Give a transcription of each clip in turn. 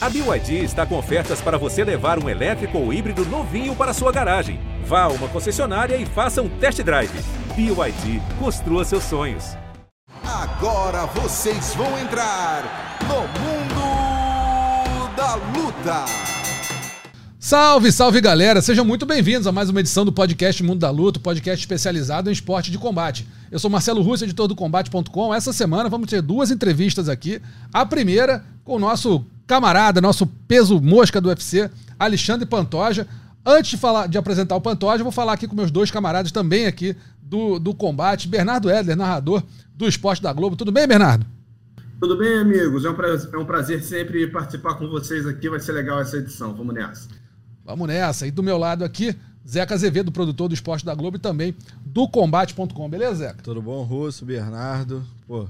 A BYD está com ofertas para você levar um elétrico ou híbrido novinho para sua garagem. Vá a uma concessionária e faça um test drive. BYD, construa seus sonhos. Agora vocês vão entrar no mundo da luta. Salve, salve galera! Sejam muito bem-vindos a mais uma edição do podcast Mundo da Luta, podcast especializado em esporte de combate. Eu sou Marcelo Russo, editor do Combate.com. Essa semana vamos ter duas entrevistas aqui. A primeira com o nosso camarada, nosso peso mosca do UFC, Alexandre Pantoja. Antes de, falar, de apresentar o Pantoja, vou falar aqui com meus dois camaradas também aqui do, do combate. Bernardo Edler, narrador do Esporte da Globo. Tudo bem, Bernardo? Tudo bem, amigos? É um, prazer, é um prazer sempre participar com vocês aqui. Vai ser legal essa edição. Vamos nessa. Vamos nessa. E do meu lado aqui, Zeca Azevedo, produtor do Esporte da Globo e também do Combate.com. Beleza, Zeca? Tudo bom, Russo, Bernardo? Pô,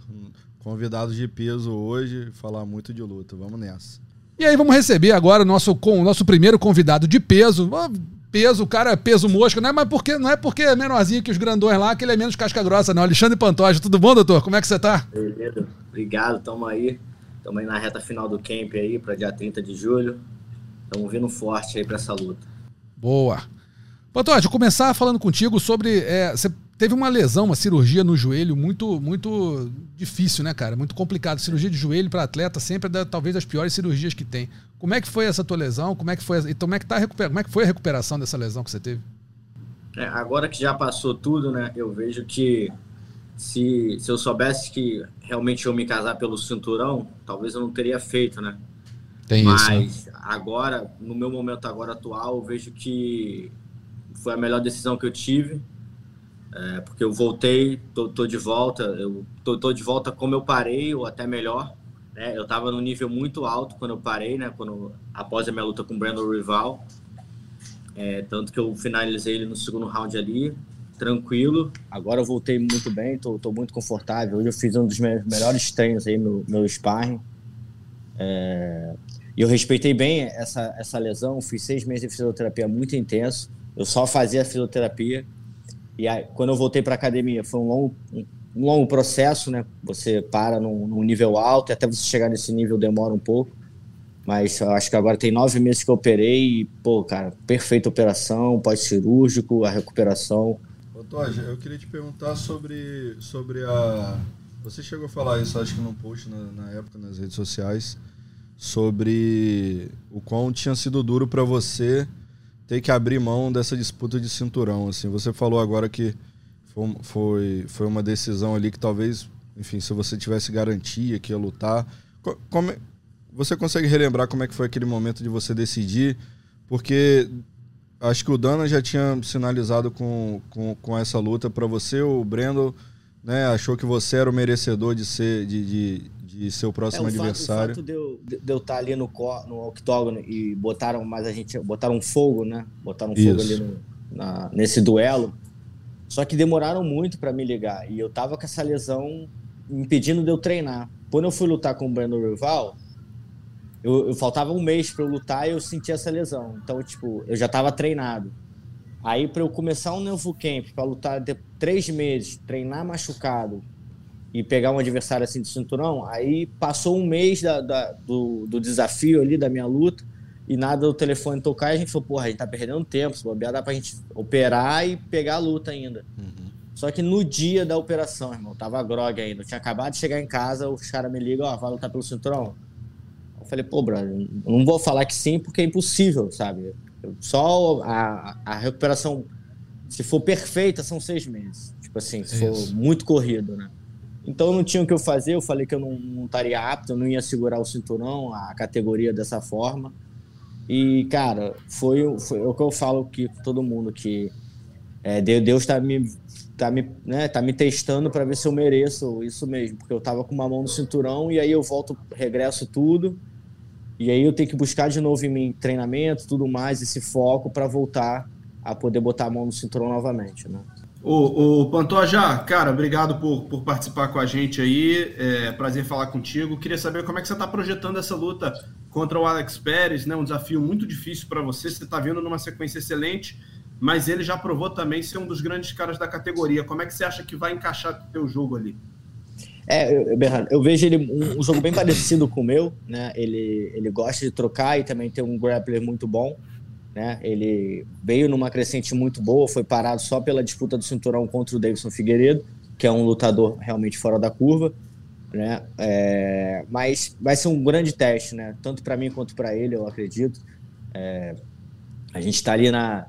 convidados de peso hoje, falar muito de luta. Vamos nessa. E aí vamos receber agora o nosso, com, o nosso primeiro convidado de peso. Peso, o cara é peso mosca, não é, mas porque, não é porque é menorzinho que os grandões lá que ele é menos casca grossa, não. Alexandre Pantoja, tudo bom, doutor? Como é que você tá? Beleza, obrigado, tamo aí. Tamo aí na reta final do camp aí, para dia 30 de julho. Tamo vindo forte aí para essa luta. Boa. Pantoja, vou começar falando contigo sobre. É, você teve uma lesão, uma cirurgia no joelho muito muito difícil, né, cara? Muito complicado. Cirurgia de joelho para atleta sempre é da, talvez das piores cirurgias que tem. Como é que foi essa tua lesão? Como é que foi? Então, como é que tá como é que foi a recuperação dessa lesão que você teve? É, agora que já passou tudo, né? Eu vejo que se, se eu soubesse que realmente eu me casar pelo cinturão, talvez eu não teria feito, né? Tem Mas isso, né? agora, no meu momento agora atual, eu vejo que foi a melhor decisão que eu tive é, porque eu voltei, tô, tô, de volta, eu tô, tô, de volta como eu parei, ou até melhor. Né? Eu estava no nível muito alto quando eu parei, né? Quando, após a minha luta com o Brandon Rival. É, tanto que eu finalizei ele no segundo round ali, tranquilo. Agora eu voltei muito bem, tô, tô muito confortável. Hoje eu fiz um dos meus melhores treinos aí, meu, meu sparring. É, e eu respeitei bem essa, essa lesão, fiz seis meses de fisioterapia muito intenso. Eu só fazia fisioterapia e aí, quando eu voltei para academia, foi um longo, um, longo processo, né? Você para num, num, nível alto e até você chegar nesse nível demora um pouco. Mas eu acho que agora tem nove meses que eu operei e, pô, cara, perfeita operação, pós-cirúrgico, a recuperação. Ô, Toja, eu queria te perguntar sobre, sobre a. Você chegou a falar isso, acho que num post na, na época nas redes sociais, sobre o quão tinha sido duro para você ter que abrir mão dessa disputa de cinturão. Assim, você falou agora que foi, foi, foi uma decisão ali que talvez, enfim, se você tivesse garantia que ia lutar, como, você consegue relembrar como é que foi aquele momento de você decidir? Porque acho que o Dana já tinha sinalizado com, com, com essa luta para você, o Brandon né, achou que você era o merecedor de ser de, de, ser o próximo é, o adversário. Fato, o fato de eu, de eu estar ali no, no octógono e botaram mais a gente, botaram fogo, né? Botaram fogo ali no, na, nesse duelo. Só que demoraram muito para me ligar e eu tava com essa lesão impedindo de eu treinar. Quando eu fui lutar com o Brandon Rival, eu, eu faltava um mês para eu lutar e eu senti essa lesão. Então, tipo, eu já tava treinado. Aí, para eu começar um novo camp, para lutar de três meses, treinar machucado, e pegar um adversário assim de cinturão, aí passou um mês da, da, do, do, desafio ali, da minha luta, e nada do telefone tocar, e a gente falou, porra, a gente tá perdendo tempo, se bobear dá pra gente operar e pegar a luta ainda. Uhum. Só que no dia da operação, irmão, tava grog ainda, eu tinha acabado de chegar em casa, os caras me ligam, ó, vai lutar pelo cinturão? Eu falei, pô, brother, não vou falar que sim, porque é impossível, sabe? Só a, a recuperação, se for perfeita, são seis meses. Tipo assim, se for muito corrido, né? Então não tinha o que eu fazer, eu falei que eu não, não estaria apto, eu não ia segurar o cinturão, a categoria dessa forma. E, cara, foi, foi o que eu falo que todo mundo, que é, Deus está me, tá me, né, tá me testando para ver se eu mereço isso mesmo, porque eu tava com uma mão no cinturão e aí eu volto, regresso tudo, e aí eu tenho que buscar de novo em mim treinamento, tudo mais, esse foco para voltar a poder botar a mão no cinturão novamente, né? O, o Pantoja, cara, obrigado por, por participar com a gente aí. É prazer falar contigo. Queria saber como é que você está projetando essa luta contra o Alex Pérez, né? Um desafio muito difícil para você. Você está vindo numa sequência excelente, mas ele já provou também ser um dos grandes caras da categoria. Como é que você acha que vai encaixar o teu jogo ali? É, Bernardo, eu vejo ele um, um, jogo bem parecido com o meu, né? Ele, ele gosta de trocar e também tem um grappler muito bom, né? Ele veio numa crescente muito boa, foi parado só pela disputa do cinturão contra o Davidson Figueiredo, que é um lutador realmente fora da curva, né? É, mas vai ser um grande teste, né? Tanto para mim quanto para ele, eu acredito. É, a gente está ali na,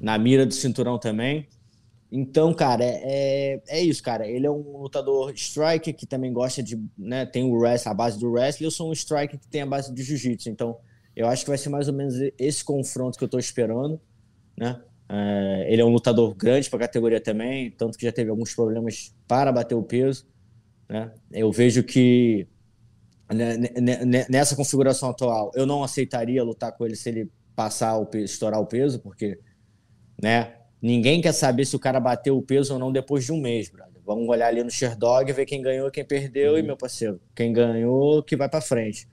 na mira do cinturão também. Então, cara, é, é, é, isso, cara. Ele é um lutador striker que também gosta de, né, tem o wrestling, a base do wrestling. Eu sou um striker que tem a base de jiu-jitsu. Então, eu acho que vai ser mais ou menos esse confronto que eu tô esperando, né? É, ele é um lutador grande para a categoria também, tanto que já teve alguns problemas para bater o peso, né? Eu vejo que né, nessa configuração atual, eu não aceitaria lutar com ele se ele passar o peso, estourar o peso, porque, né? Ninguém quer saber se o cara bateu o peso ou não depois de um mês, brother. Vamos olhar ali no Sherdog, ver quem ganhou, quem perdeu, uhum. e meu parceiro, quem ganhou, que vai para frente.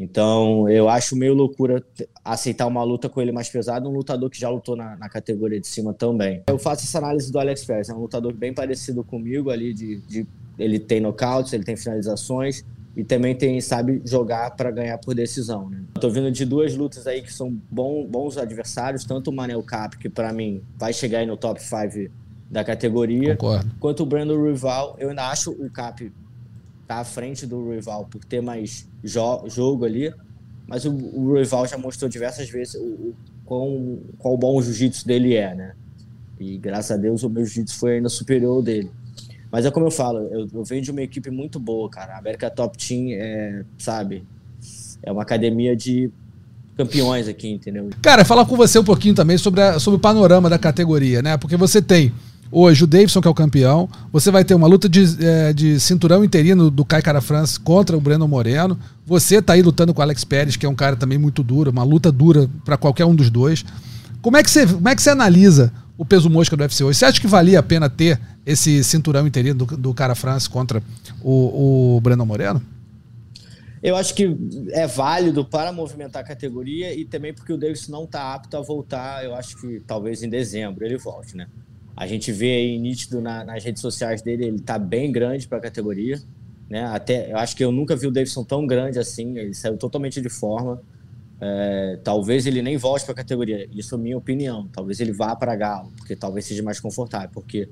Então, eu acho meio loucura aceitar uma luta com ele mais pesado, um lutador que já lutou na, na categoria de cima também. Eu faço essa análise do Alex Pérez, é um lutador bem parecido comigo ali, de, de ele tem nocautes, ele tem finalizações, e também tem sabe jogar para ganhar por decisão. Né? Tô vindo de duas lutas aí que são bom, bons adversários, tanto o Manel Cap, que para mim vai chegar aí no top 5 da categoria, Concordo. quanto o Brandon Rival. Eu ainda acho o Cap tá à frente do Rival por ter mais jo jogo ali, mas o, o, Rival já mostrou diversas vezes o, o quão, bom o jiu-jitsu dele é, né? E graças a Deus o meu jiu-jitsu foi ainda superior dele. Mas é como eu falo, eu, eu venho de uma equipe muito boa, cara. A América Top Team é, sabe, é uma academia de campeões aqui, entendeu? Cara, falar com você um pouquinho também sobre, a, sobre o panorama da categoria, né? Porque você tem hoje o Davidson, que é o campeão, você vai ter uma luta de, é, de cinturão interino do Kai Cara France contra o Breno Moreno. Você tá aí lutando com o Alex Pérez, que é um cara também muito duro, uma luta dura para qualquer um dos dois. Como é que você, como é que você analisa o peso mosca do UFC hoje. Você acha que valia a pena ter esse cinturão interino do, do cara France contra o, o Breno Moreno? Eu acho que é válido para movimentar a categoria e também porque o Davis não está apto a voltar. Eu acho que talvez em dezembro ele volte, né? A gente vê aí nítido na, nas redes sociais dele, ele está bem grande para a categoria, né? Até eu acho que eu nunca vi o Davidson tão grande assim. Ele saiu totalmente de forma. É, talvez ele nem volte para a categoria. Isso é minha opinião. Talvez ele vá para Galo, porque talvez seja mais confortável. Porque,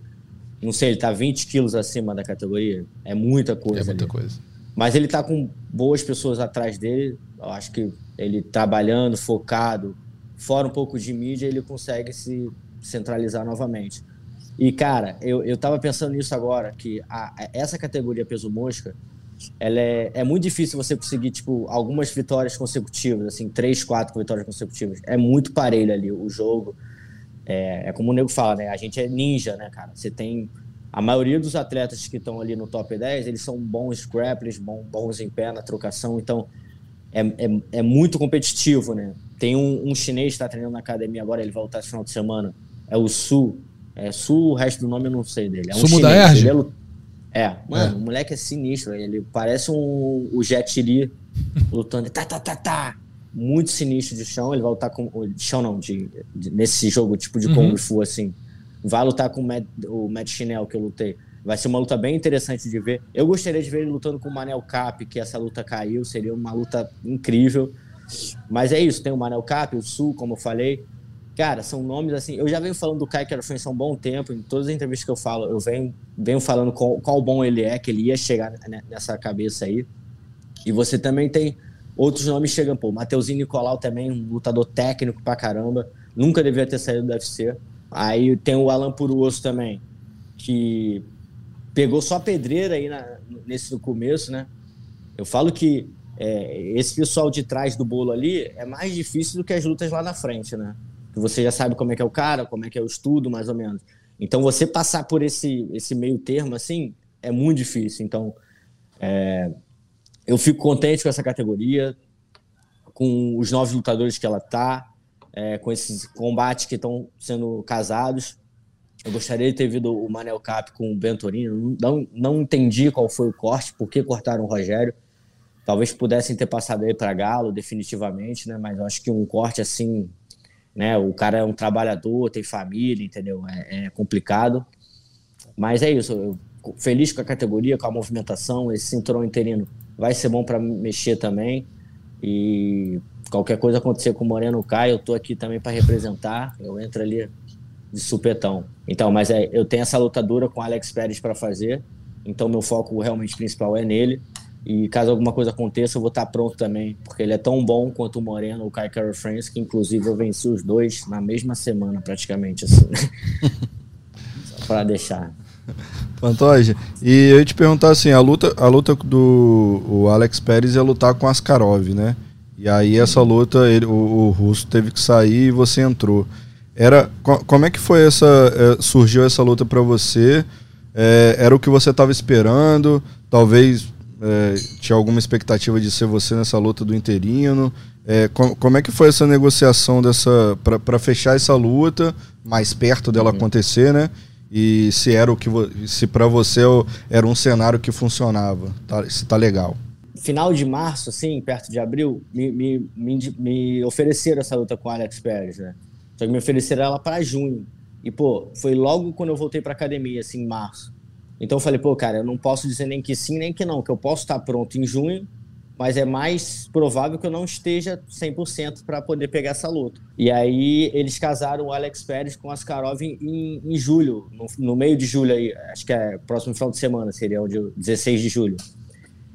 não sei, ele está 20 quilos acima da categoria. É muita coisa. É muita ali. coisa. Mas ele está com boas pessoas atrás dele. Eu acho que ele trabalhando, focado, fora um pouco de mídia, ele consegue se centralizar novamente. E, cara, eu, eu tava pensando nisso agora, que a, essa categoria peso mosca, ela é, é muito difícil você conseguir, tipo, algumas vitórias consecutivas, assim, três, quatro vitórias consecutivas. É muito parelho ali o jogo. É, é como o nego fala, né? A gente é ninja, né, cara? Você tem... A maioria dos atletas que estão ali no top 10, eles são bons grapplers, bons, bons em pé na trocação, então é, é, é muito competitivo, né? Tem um, um chinês que está treinando na academia agora, ele vai voltar esse final de semana, é o Su. É Su, o resto do nome eu não sei dele. É um Sumo chinês, da Erge? Ele é, é, mano, é. o moleque é sinistro. Ele parece um, o Jet Li lutando. Tá, tá, tá, tá. Muito sinistro de chão. Ele vai lutar com. De chão não, de, de nesse jogo tipo de uhum. Kung Fu, assim. Vai lutar com o Matt, o Matt Chanel que eu lutei. Vai ser uma luta bem interessante de ver. Eu gostaria de ver ele lutando com o Manel Cap, que essa luta caiu. Seria uma luta incrível. Mas é isso, tem o Manel Cap, o Sul, como eu falei. Cara, são nomes assim. Eu já venho falando do Kai Kara-France há um bom tempo. Em todas as entrevistas que eu falo, eu venho, venho falando qual, qual bom ele é, que ele ia chegar nessa cabeça aí. E você também tem outros nomes chegando. Pô, Mateuzinho Nicolau também, um lutador técnico pra caramba. Nunca devia ter saído do UFC. Aí tem o Alan Puruoso também, que pegou só pedreira aí na, nesse no começo, né? Eu falo que é, esse pessoal de trás do bolo ali é mais difícil do que as lutas lá na frente, né? Que você já sabe como é que é o cara, como é que é o estudo, mais ou menos. Então, você passar por esse, esse meio termo, assim, é muito difícil. Então, é, eu fico contente com essa categoria, com os novos lutadores que ela tá, é, com esses combates que estão sendo casados. Eu gostaria de ter visto o Manel Cap com o Bentorino. Não, não entendi qual foi o corte, por que cortaram o Rogério. Talvez pudessem ter passado aí para Galo, definitivamente, né? Mas eu acho que um corte assim né? O cara é um trabalhador, tem família, entendeu? É, é complicado. Mas é isso. Eu, feliz com a categoria, com a movimentação. Esse cinturão interino vai ser bom para mexer também. E qualquer coisa acontecer com o Moreno Caio, eu tô aqui também para representar. Eu entro ali de supetão. Então, mas é, eu tenho essa luta dura com o Alex Pérez para fazer. Então, meu foco realmente principal é nele. E caso alguma coisa aconteça, eu vou estar pronto também, porque ele é tão bom quanto o Moreno, o Kai Carol France, que inclusive eu venci os dois na mesma semana, praticamente, assim. Só para deixar. Pantoja, e eu ia te perguntar assim, a luta, a luta do o Alex Pérez ia lutar com Askarov, né? E aí essa luta, ele, o, o russo teve que sair e você entrou. Era, como é que foi essa, é, surgiu essa luta para você? É, era o que você estava esperando? Talvez é, tinha alguma expectativa de ser você nessa luta do interino? É, com, como é que foi essa negociação dessa para fechar essa luta mais perto dela uhum. acontecer, né? E se era o que se para você era um cenário que funcionava, tá, se tá legal. Final de março, assim, perto de abril, me, me, me, me ofereceram essa luta com o Alex Pérez, né? Só que me ofereceram ela para junho. E, pô, foi logo quando eu voltei pra academia, assim, em março. Então eu falei, pô, cara, eu não posso dizer nem que sim, nem que não, que eu posso estar pronto em junho, mas é mais provável que eu não esteja 100% para poder pegar essa luta. E aí eles casaram o Alex Pérez com o Askarov em, em julho, no, no, meio de julho aí, acho que é próximo final de semana, seria o dia 16 de julho.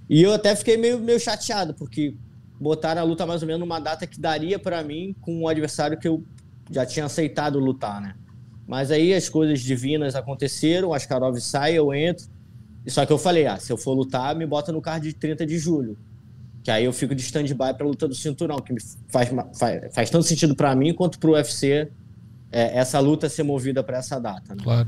E eu até fiquei meio, meio chateado, porque botaram a luta mais ou menos numa data que daria para mim com um adversário que eu já tinha aceitado lutar, né? Mas aí as coisas divinas aconteceram, o Askarov sai, eu entro. Só que eu falei, ah, se eu for lutar, me bota no card de 30 de julho. Que aí eu fico de stand-by pra luta do cinturão, que faz, faz, faz tanto sentido para mim quanto pro UFC é, essa luta ser movida para essa data. Né? Claro.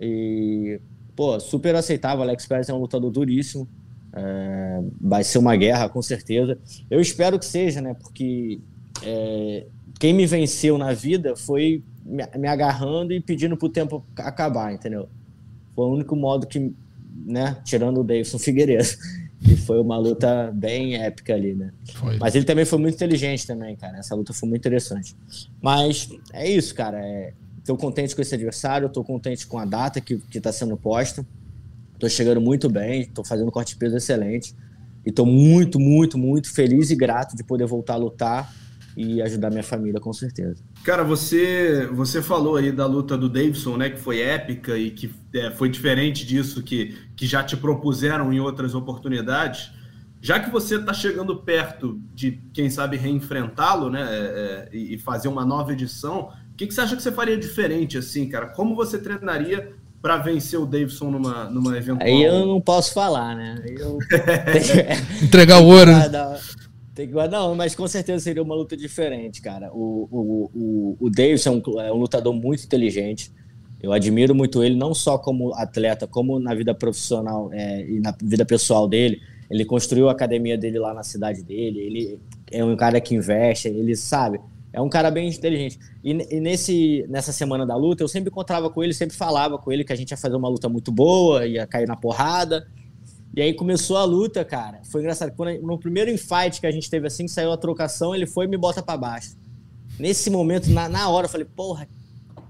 E, pô, super aceitável. Alex Pérez é um lutador duríssimo. É, vai ser uma guerra, com certeza. Eu espero que seja, né? Porque é, quem me venceu na vida foi me, agarrando e pedindo pro tempo acabar, entendeu? Foi o único modo que, né, tirando o Davidson Figueiredo, que foi uma luta bem épica ali, né? Foi. Mas ele também foi muito inteligente também, cara. Essa luta foi muito interessante. Mas é isso, cara. É, tô contente com esse adversário, tô contente com a data que, que tá sendo posta. Tô chegando muito bem, tô fazendo corte de peso excelente. E tô muito, muito, muito feliz e grato de poder voltar a lutar e ajudar minha família, com certeza. Cara, você você falou aí da luta do Davidson, né, que foi épica e que é, foi diferente disso que, que já te propuseram em outras oportunidades. Já que você está chegando perto de, quem sabe, reenfrentá-lo, né, é, é, e fazer uma nova edição, o que, que você acha que você faria diferente, assim, cara? Como você treinaria para vencer o Davidson numa, numa eventual... Aí eu não posso falar, né? Eu... Entregar o ouro. Né? Tem que Não, mas com certeza seria uma luta diferente, cara. O, o, o, o Davis é um, é um lutador muito inteligente. Eu admiro muito ele, não só como atleta, como na vida profissional é, e na vida pessoal dele. Ele construiu a academia dele lá na cidade dele. Ele é um cara que investe, ele sabe. É um cara bem inteligente. E, e, nesse, nessa semana da luta, eu sempre encontrava com ele, sempre falava com ele que a gente ia fazer uma luta muito boa, ia cair na porrada. E aí começou a luta, cara. Foi engraçado. Quando, no primeiro infight que a gente teve assim, saiu a trocação, ele foi e me bota para baixo. Nesse momento, na, na hora, eu falei, porra,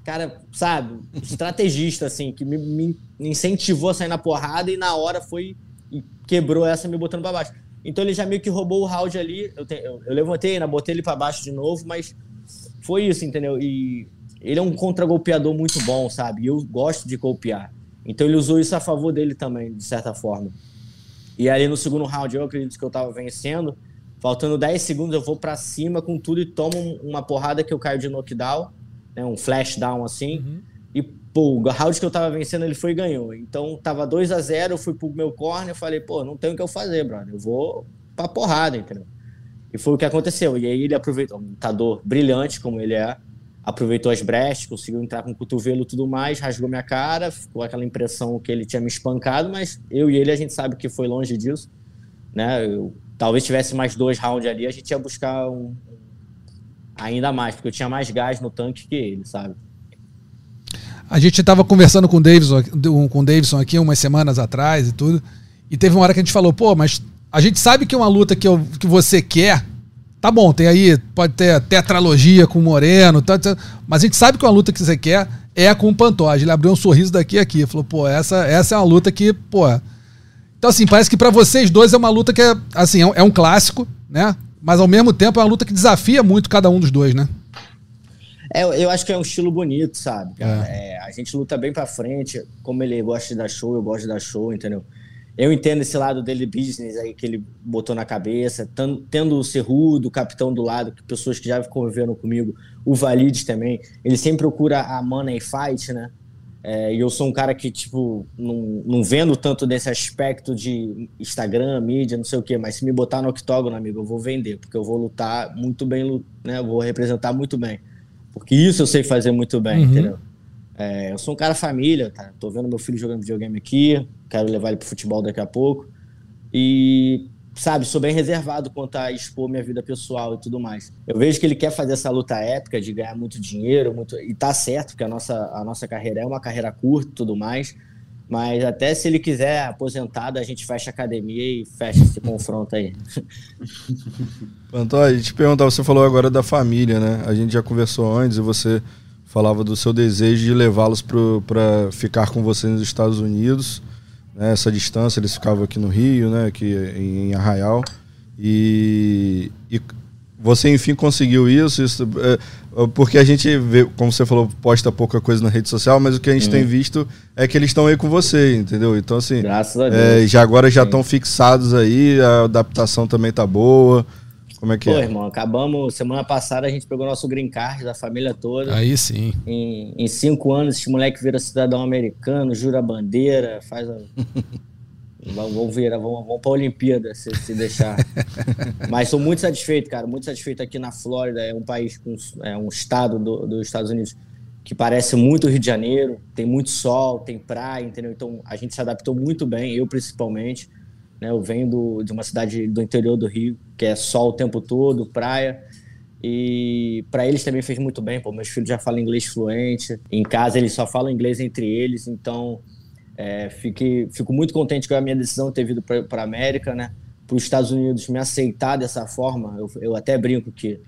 cara, sabe, estrategista, assim, que me, me, incentivou a sair na porrada e na hora foi e quebrou essa me botando para baixo. Então ele já meio que roubou o round ali. Eu, te, eu, eu levantei, ainda botei ele para baixo de novo, mas foi isso, entendeu? E ele é um contra-golpeador muito bom, sabe? E eu gosto de golpear. Então ele usou isso a favor dele também, de certa forma. E ali no segundo round, eu acredito que eu tava vencendo. Faltando 10 segundos, eu vou para cima com tudo e tomo uma porrada que eu caio de knockdown, né, um flash down assim. Uhum. E, pô, o round que eu tava vencendo, ele foi e ganhou. Então tava 2 a 0 eu fui pro meu corner e falei, pô, não tem o que eu fazer, brother. Eu vou pra porrada, entendeu? E foi o que aconteceu. E aí ele aproveitou, um lutador brilhante como ele é, aproveitou as brechas, conseguiu entrar com o cotovelo tudo mais, rasgou minha cara, ficou aquela impressão que ele tinha me espancado, mas eu e ele a gente sabe que foi longe disso, né? Eu, talvez tivesse mais dois rounds ali, a gente ia buscar um, ainda mais, porque eu tinha mais gás no tanque que ele, sabe? A gente estava conversando com o Davidson, com o Davidson aqui umas semanas atrás e tudo, e teve uma hora que a gente falou, pô, mas a gente sabe que uma luta que, eu, que você quer Tá bom, tem aí, pode ter tetralogia com o Moreno, tá, tá, mas a gente sabe que uma luta que você quer é com o Pantoja. Ele abriu um sorriso daqui a aqui. Falou, pô, essa, essa é uma luta que, pô. Então, assim, parece que para vocês dois é uma luta que é, assim, é um, é um clássico, né? Mas ao mesmo tempo é uma luta que desafia muito cada um dos dois, né? É, eu acho que é um estilo bonito, sabe? É. É, a gente luta bem pra frente. Como ele gosta de dar show, eu gosto de dar show, entendeu? Eu entendo esse lado dele business aí que ele botou na cabeça, tendo o Cerrudo, o capitão do lado, que pessoas que já conviveram comigo, o Valides também. Ele sempre procura a money fight, né? É, e eu sou um cara que, tipo, não, não vendo tanto desse aspecto de Instagram, mídia, não sei o quê, mas se me botar no octógono, amigo, eu vou vender, porque eu vou lutar muito bem, né? Eu vou representar muito bem. Porque isso eu sei fazer muito bem, uhum. entendeu? É, eu sou um cara família, tá? Tô vendo meu filho jogando videogame aqui, quero levar ele pro futebol daqui a pouco. E, sabe, sou bem reservado quanto a expor minha vida pessoal e tudo mais. Eu vejo que ele quer fazer essa luta épica de ganhar muito dinheiro, muito... e tá certo, porque a nossa, a nossa carreira é uma carreira curta e tudo mais. Mas até se ele quiser aposentado, a gente fecha a academia e fecha esse confronto aí. Antônio, gente perguntar, você falou agora da família, né? A gente já conversou antes e você falava do seu desejo de levá-los para ficar com você nos Estados Unidos, né? essa distância, eles ficavam aqui no Rio, né? aqui em Arraial, e, e você enfim conseguiu isso, isso é, porque a gente vê, como você falou, posta pouca coisa na rede social, mas o que a gente hum. tem visto é que eles estão aí com você, entendeu? Então assim, Graças a Deus. É, já agora já estão fixados aí, a adaptação também tá boa. Como é que Pô, é? irmão, acabamos. Semana passada a gente pegou nosso green card da família toda. Aí sim. Em, em cinco anos, esse moleque vira cidadão americano, jura bandeira, faz a. vamos virar, vamos, vamos pra Olimpíada, se, se deixar. Mas sou muito satisfeito, cara. Muito satisfeito aqui na Flórida. É um país com. É um estado do, dos Estados Unidos que parece muito Rio de Janeiro. Tem muito sol, tem praia, entendeu? Então a gente se adaptou muito bem, eu principalmente. Né? Eu venho do, de uma cidade do interior do Rio, que é sol o tempo todo, praia. E para eles também fez muito bem, pô, meus filhos já falam inglês fluente. Em casa eles só falam inglês entre eles, então é, fiquei, fico muito contente com a minha decisão de ter vindo para a América, né? Para os Estados Unidos me aceitar dessa forma. Eu, eu até brinco que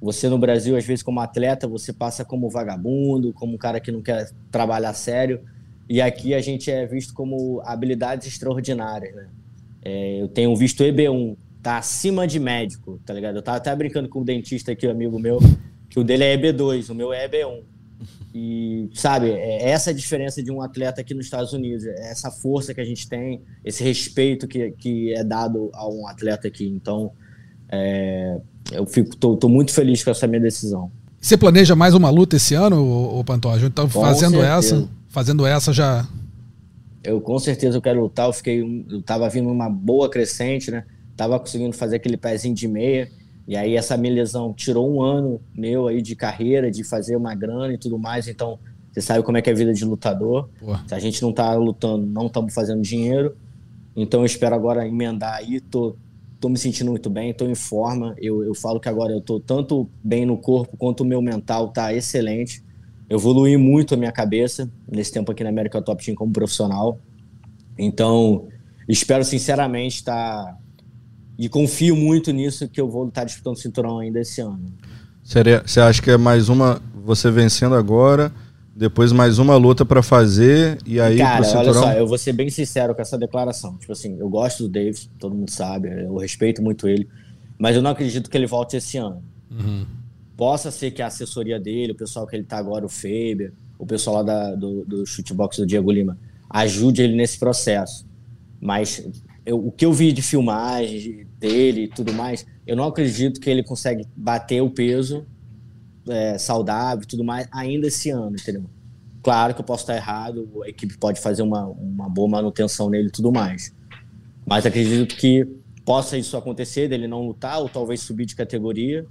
você no Brasil, às vezes, como atleta, você passa como vagabundo, como um cara que não quer trabalhar sério. E aqui a gente é visto como habilidades extraordinárias, né? É, eu tenho visto EB1, tá acima de médico, tá ligado? Eu tava até brincando com o um dentista aqui, um amigo meu, que o dele é EB2, o meu é EB1. E, sabe, é essa a diferença de um atleta aqui nos Estados Unidos, é essa força que a gente tem, esse respeito que, que é dado a um atleta aqui. Então, é, eu fico, tô, tô, muito feliz com essa minha decisão. Você planeja mais uma luta esse ano, o Pantoja? Então, fazendo certeza. essa, fazendo essa já eu com certeza eu quero lutar. Eu fiquei, eu tava vindo uma boa crescente, né? Tava conseguindo fazer aquele pezinho de meia. E aí essa minha lesão tirou um ano meu aí de carreira, de fazer uma grana e tudo mais. Então, você sabe como é que é a vida de lutador. Se a gente não tá lutando, não estamos fazendo dinheiro. Então eu espero agora emendar aí. Tô, tô me sentindo muito bem, tô em forma. Eu, eu falo que agora eu tô tanto bem no corpo quanto o meu mental tá excelente. Eu evolui muito a minha cabeça nesse tempo aqui na América Top Team como profissional. Então, espero sinceramente estar. Tá, e confio muito nisso que eu vou estar disputando o cinturão ainda esse ano. Seria, você acha que é mais uma. Você vencendo agora, depois mais uma luta para fazer e aí Cara, pro cinturão? olha só, eu vou ser bem sincero com essa declaração. Tipo assim, eu gosto do Davis, todo mundo sabe, eu respeito muito ele, mas eu não acredito que ele volte esse ano. Uhum. Possa ser que a assessoria dele, o pessoal que ele tá agora, o Faber, o pessoal lá da, do, do shootbox do Diego Lima, ajude ele nesse processo. Mas eu, o que eu vi de filmagem dele e tudo mais, eu não acredito que ele consegue bater o peso é, saudável e tudo mais ainda esse ano, entendeu? Claro que eu posso estar errado, a equipe pode fazer uma, uma boa manutenção nele e tudo mais. Mas acredito que possa isso acontecer, dele não lutar ou talvez subir de categoria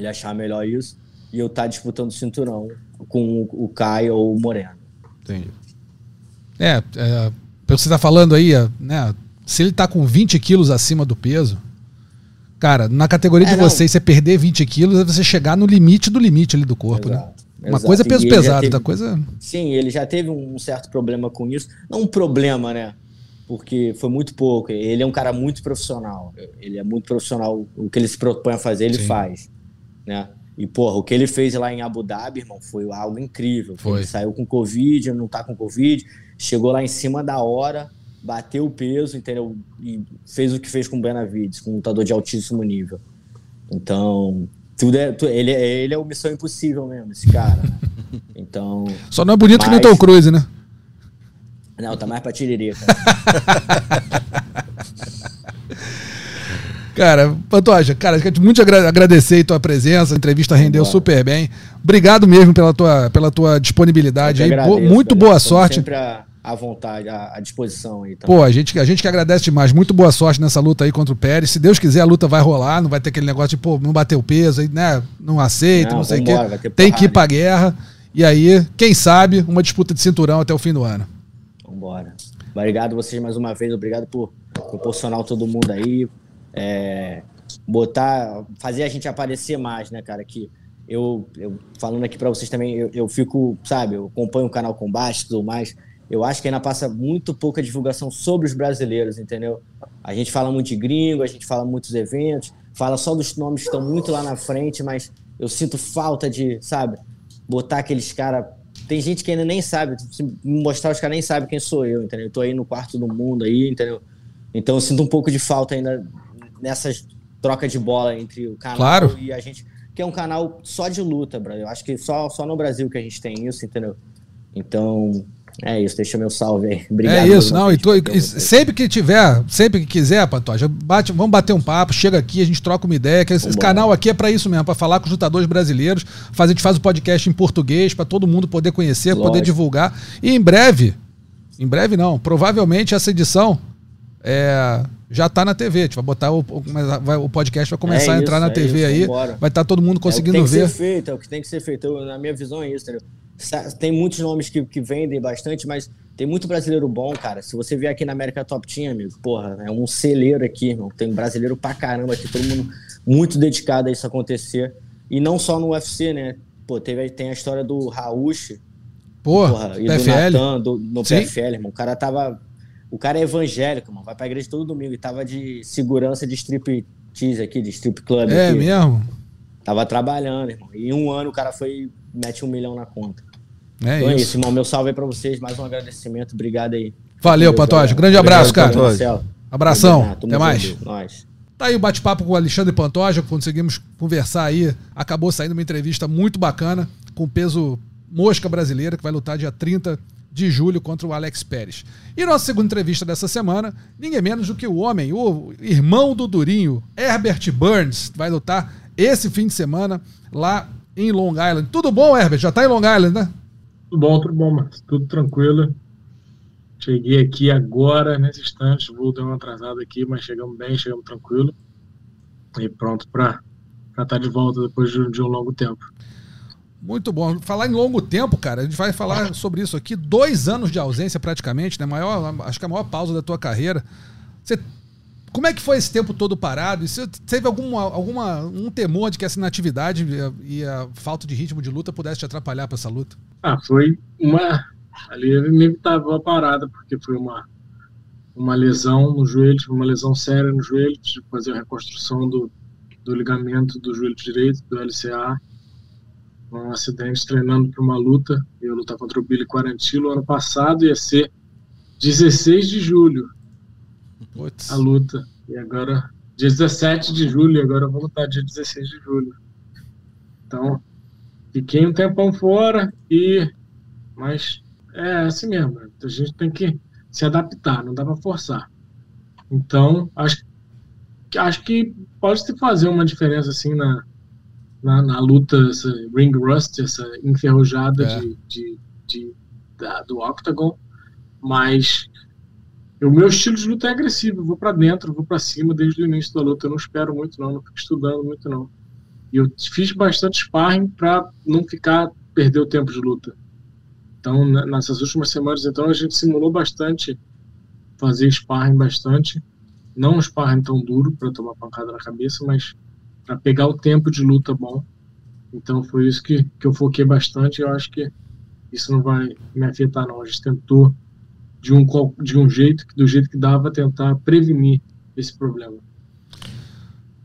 ele achar melhor isso, e eu estar tá disputando o cinturão com o Caio ou o Moreno. Entendi. É, é pelo que você está falando aí, é, né? Se ele está com 20 quilos acima do peso, cara, na categoria é, de vocês, você perder 20 quilos é você chegar no limite do limite ali do corpo, né? Exato, né? Uma coisa é peso pesado, teve, coisa. Sim, ele já teve um certo problema com isso. Não um problema, né? porque foi muito pouco. Ele é um cara muito profissional. Ele é muito profissional. O que ele se propõe a fazer, ele Sim. faz. Né? E, porra, o que ele fez lá em Abu Dhabi, irmão, foi algo incrível. Foi. Ele saiu com Covid, não tá com Covid, chegou lá em cima da hora, bateu o peso, entendeu? E fez o que fez com o Benavides, com um lutador de altíssimo nível. Então, tudo é, ele, ele é o Missão Impossível mesmo, esse cara. Né? Então. Só não é bonito mas... que nem Tom Cruise, né? Não, tá mais pra tiririca. Cara, Pantoja, cara, quero muito agradecer a tua presença, a entrevista rendeu super bem. Obrigado mesmo pela tua, pela tua disponibilidade aí. Agradeço, muito boa sorte. À vontade, à, disposição aí. Também. Pô, a gente, a gente que agradece demais. Muito boa sorte nessa luta aí contra o Pérez. Se Deus quiser, a luta vai rolar, não vai ter aquele negócio de, pô, não bater o peso, aí, né? Não aceita, não, não sei o quê. Tem que ir pra guerra. E aí, quem sabe, uma disputa de cinturão até o fim do ano. Vambora. Obrigado vocês mais uma vez, obrigado por proporcionar todo mundo aí, é, botar, fazer a gente aparecer mais, né, cara? Que eu, eu falando aqui para vocês também, eu, eu, fico, sabe, eu acompanho o canal Combate e tudo mais. Eu acho que ainda passa muito pouca divulgação sobre os brasileiros, entendeu? A gente fala muito de gringo, a gente fala muitos eventos, fala só dos nomes que estão muito lá na frente, mas eu sinto falta de, sabe, botar aqueles caras tem gente que ainda nem sabe, se mostrar os caras nem sabem quem sou eu, entendeu? Eu tô aí no quarto do mundo aí, entendeu? Então eu sinto um pouco de falta ainda nessas trocas de bola entre o canal claro. e a gente, que é um canal só de luta. Eu acho que só, só no Brasil que a gente tem isso, entendeu? Então, é isso, deixa meu salve aí. Obrigado. É isso, não, e, tu, e sempre que tiver, sempre que quiser, Pantoja, bate, vamos bater um papo, chega aqui, a gente troca uma ideia, que esse, esse canal aqui é para isso mesmo, para falar com os lutadores brasileiros, faz, a gente faz o podcast em português para todo mundo poder conhecer, Lógico. poder divulgar. E em breve, em breve não, provavelmente essa edição é, já está na TV. Gente vai botar o, o, o podcast vai começar é a entrar na é TV isso, aí. Vambora. Vai estar tá todo mundo conseguindo é o que tem ver. Que ser feito, é o que tem que ser feito. Eu, na minha visão é isso, entendeu? Tem muitos nomes que, que vendem bastante, mas tem muito brasileiro bom, cara. Se você vier aqui na América Top Team, amigo, porra, é um celeiro aqui, irmão. Tem brasileiro pra caramba aqui, todo mundo muito dedicado a isso acontecer. E não só no UFC, né? Pô, teve, tem a história do Raúcho. Porra, porra e PFL. do Natan, do, no Sim. PFL, irmão. O cara tava. O cara é evangélico, mano. Vai pra igreja todo domingo e tava de segurança de strip tease aqui, de strip club. É aqui. mesmo? Tava trabalhando, irmão. E em um ano o cara foi. mete um milhão na conta. É então isso. é isso, irmão. Meu salve aí pra vocês. Mais um agradecimento. Obrigado aí. Valeu, Pantoja. Grande abraço, cara. Abração. Até mais. Nós. Tá aí o bate-papo com o Alexandre Pantoja. Conseguimos conversar aí. Acabou saindo uma entrevista muito bacana com o peso mosca brasileira, que vai lutar dia 30 de julho contra o Alex Pérez. E nossa segunda entrevista dessa semana, ninguém menos do que o homem, o irmão do Durinho, Herbert Burns, vai lutar esse fim de semana lá em Long Island. Tudo bom, Herbert? Já tá em Long Island, né? Tudo bom, tudo bom, mas tudo tranquilo. Cheguei aqui agora, nesse instante, vou dar uma atrasada aqui, mas chegamos bem, chegamos tranquilo. E pronto para estar tá de volta depois de, de um longo tempo. Muito bom. Falar em longo tempo, cara, a gente vai falar sobre isso aqui. Dois anos de ausência, praticamente, né? Maior, acho que é a maior pausa da tua carreira. Você, como é que foi esse tempo todo parado? E você teve alguma, alguma, um temor de que essa inatividade e a, falta de ritmo de luta pudesse te atrapalhar para essa luta? Ah, foi uma ali inevitável a parada, porque foi uma uma lesão no joelho, uma lesão séria no joelho, tive que fazer a reconstrução do, do ligamento do joelho direito, do LCA, um acidente treinando para uma luta, eu lutar contra o Billy Quarantillo ano passado, ia ser 16 de julho Puts. a luta, e agora dia 17 de julho, agora eu vou lutar dia 16 de julho. Então, Fiquei um tempão fora e. Mas é assim mesmo. A gente tem que se adaptar, não dá para forçar. Então, acho, acho que pode se fazer uma diferença assim na, na, na luta, essa ring rust, essa enferrujada é. de, de, de da, do octagon, mas o meu estilo de luta é agressivo, eu vou para dentro, vou para cima desde o início da luta, eu não espero muito não, não fico estudando muito não. E eu fiz bastante sparring para não ficar perder o tempo de luta. Então, nessas últimas semanas, então a gente simulou bastante fazer sparring bastante, não um sparring tão duro para tomar pancada na cabeça, mas para pegar o tempo de luta bom. Então foi isso que, que eu foquei bastante. Eu acho que isso não vai me afetar não. A gente tentou de um, de um jeito, do jeito que dava tentar prevenir esse problema.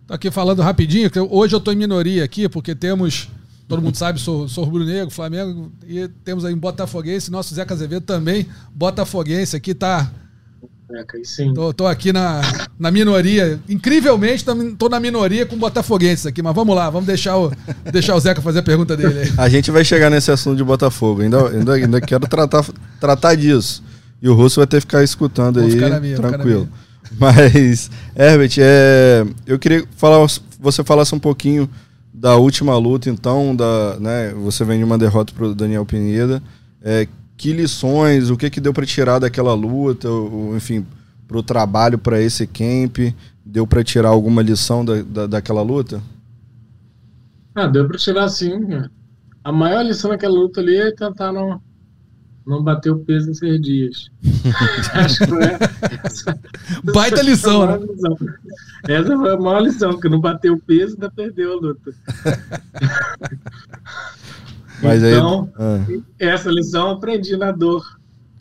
Tô aqui falando rapidinho, que hoje eu estou em minoria aqui, porque temos, todo mundo sabe, sou, sou rubro-negro, Flamengo, e temos aí um botafoguense, nosso Zeca Azevedo também, botafoguense aqui, tá... Aí sim. Tô, tô aqui na, na minoria, incrivelmente tô na minoria com botafoguenses aqui, mas vamos lá, vamos deixar o, deixar o Zeca fazer a pergunta dele aí. A gente vai chegar nesse assunto de Botafogo, ainda, ainda, ainda quero tratar, tratar disso. E o Russo vai ter que ficar escutando Vou aí, minha, tranquilo. Mas, Herbert, é, eu queria falar, você falasse um pouquinho da última luta, então, da, né, você vem de uma derrota para o Daniel Pineda. É, que lições, o que, que deu para tirar daquela luta, ou, enfim, para o trabalho para esse camp? Deu para tirar alguma lição da, da, daquela luta? Ah, deu para tirar sim. A maior lição daquela luta ali é tentar não, não bater o peso em seis dias. Acho que é. Baita lição, né? Lição. Essa foi a maior lição, que não bateu o peso ainda perdeu a luta. Mas então, aí, ah. essa lição eu aprendi na dor.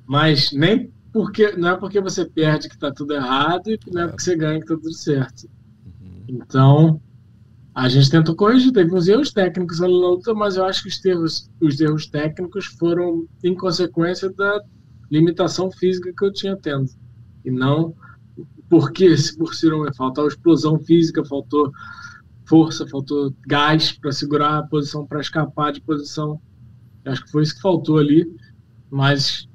Mas nem porque não é porque você perde que está tudo errado e não é porque você ganha que está tudo certo. Então, a gente tentou corrigir, teve uns erros técnicos ali na luta, mas eu acho que os erros, os erros técnicos foram em consequência da limitação física que eu tinha tendo. E não porque por ser uma faltou explosão física, faltou força, faltou gás para segurar a posição, para escapar de posição. Eu acho que foi isso que faltou ali. Mas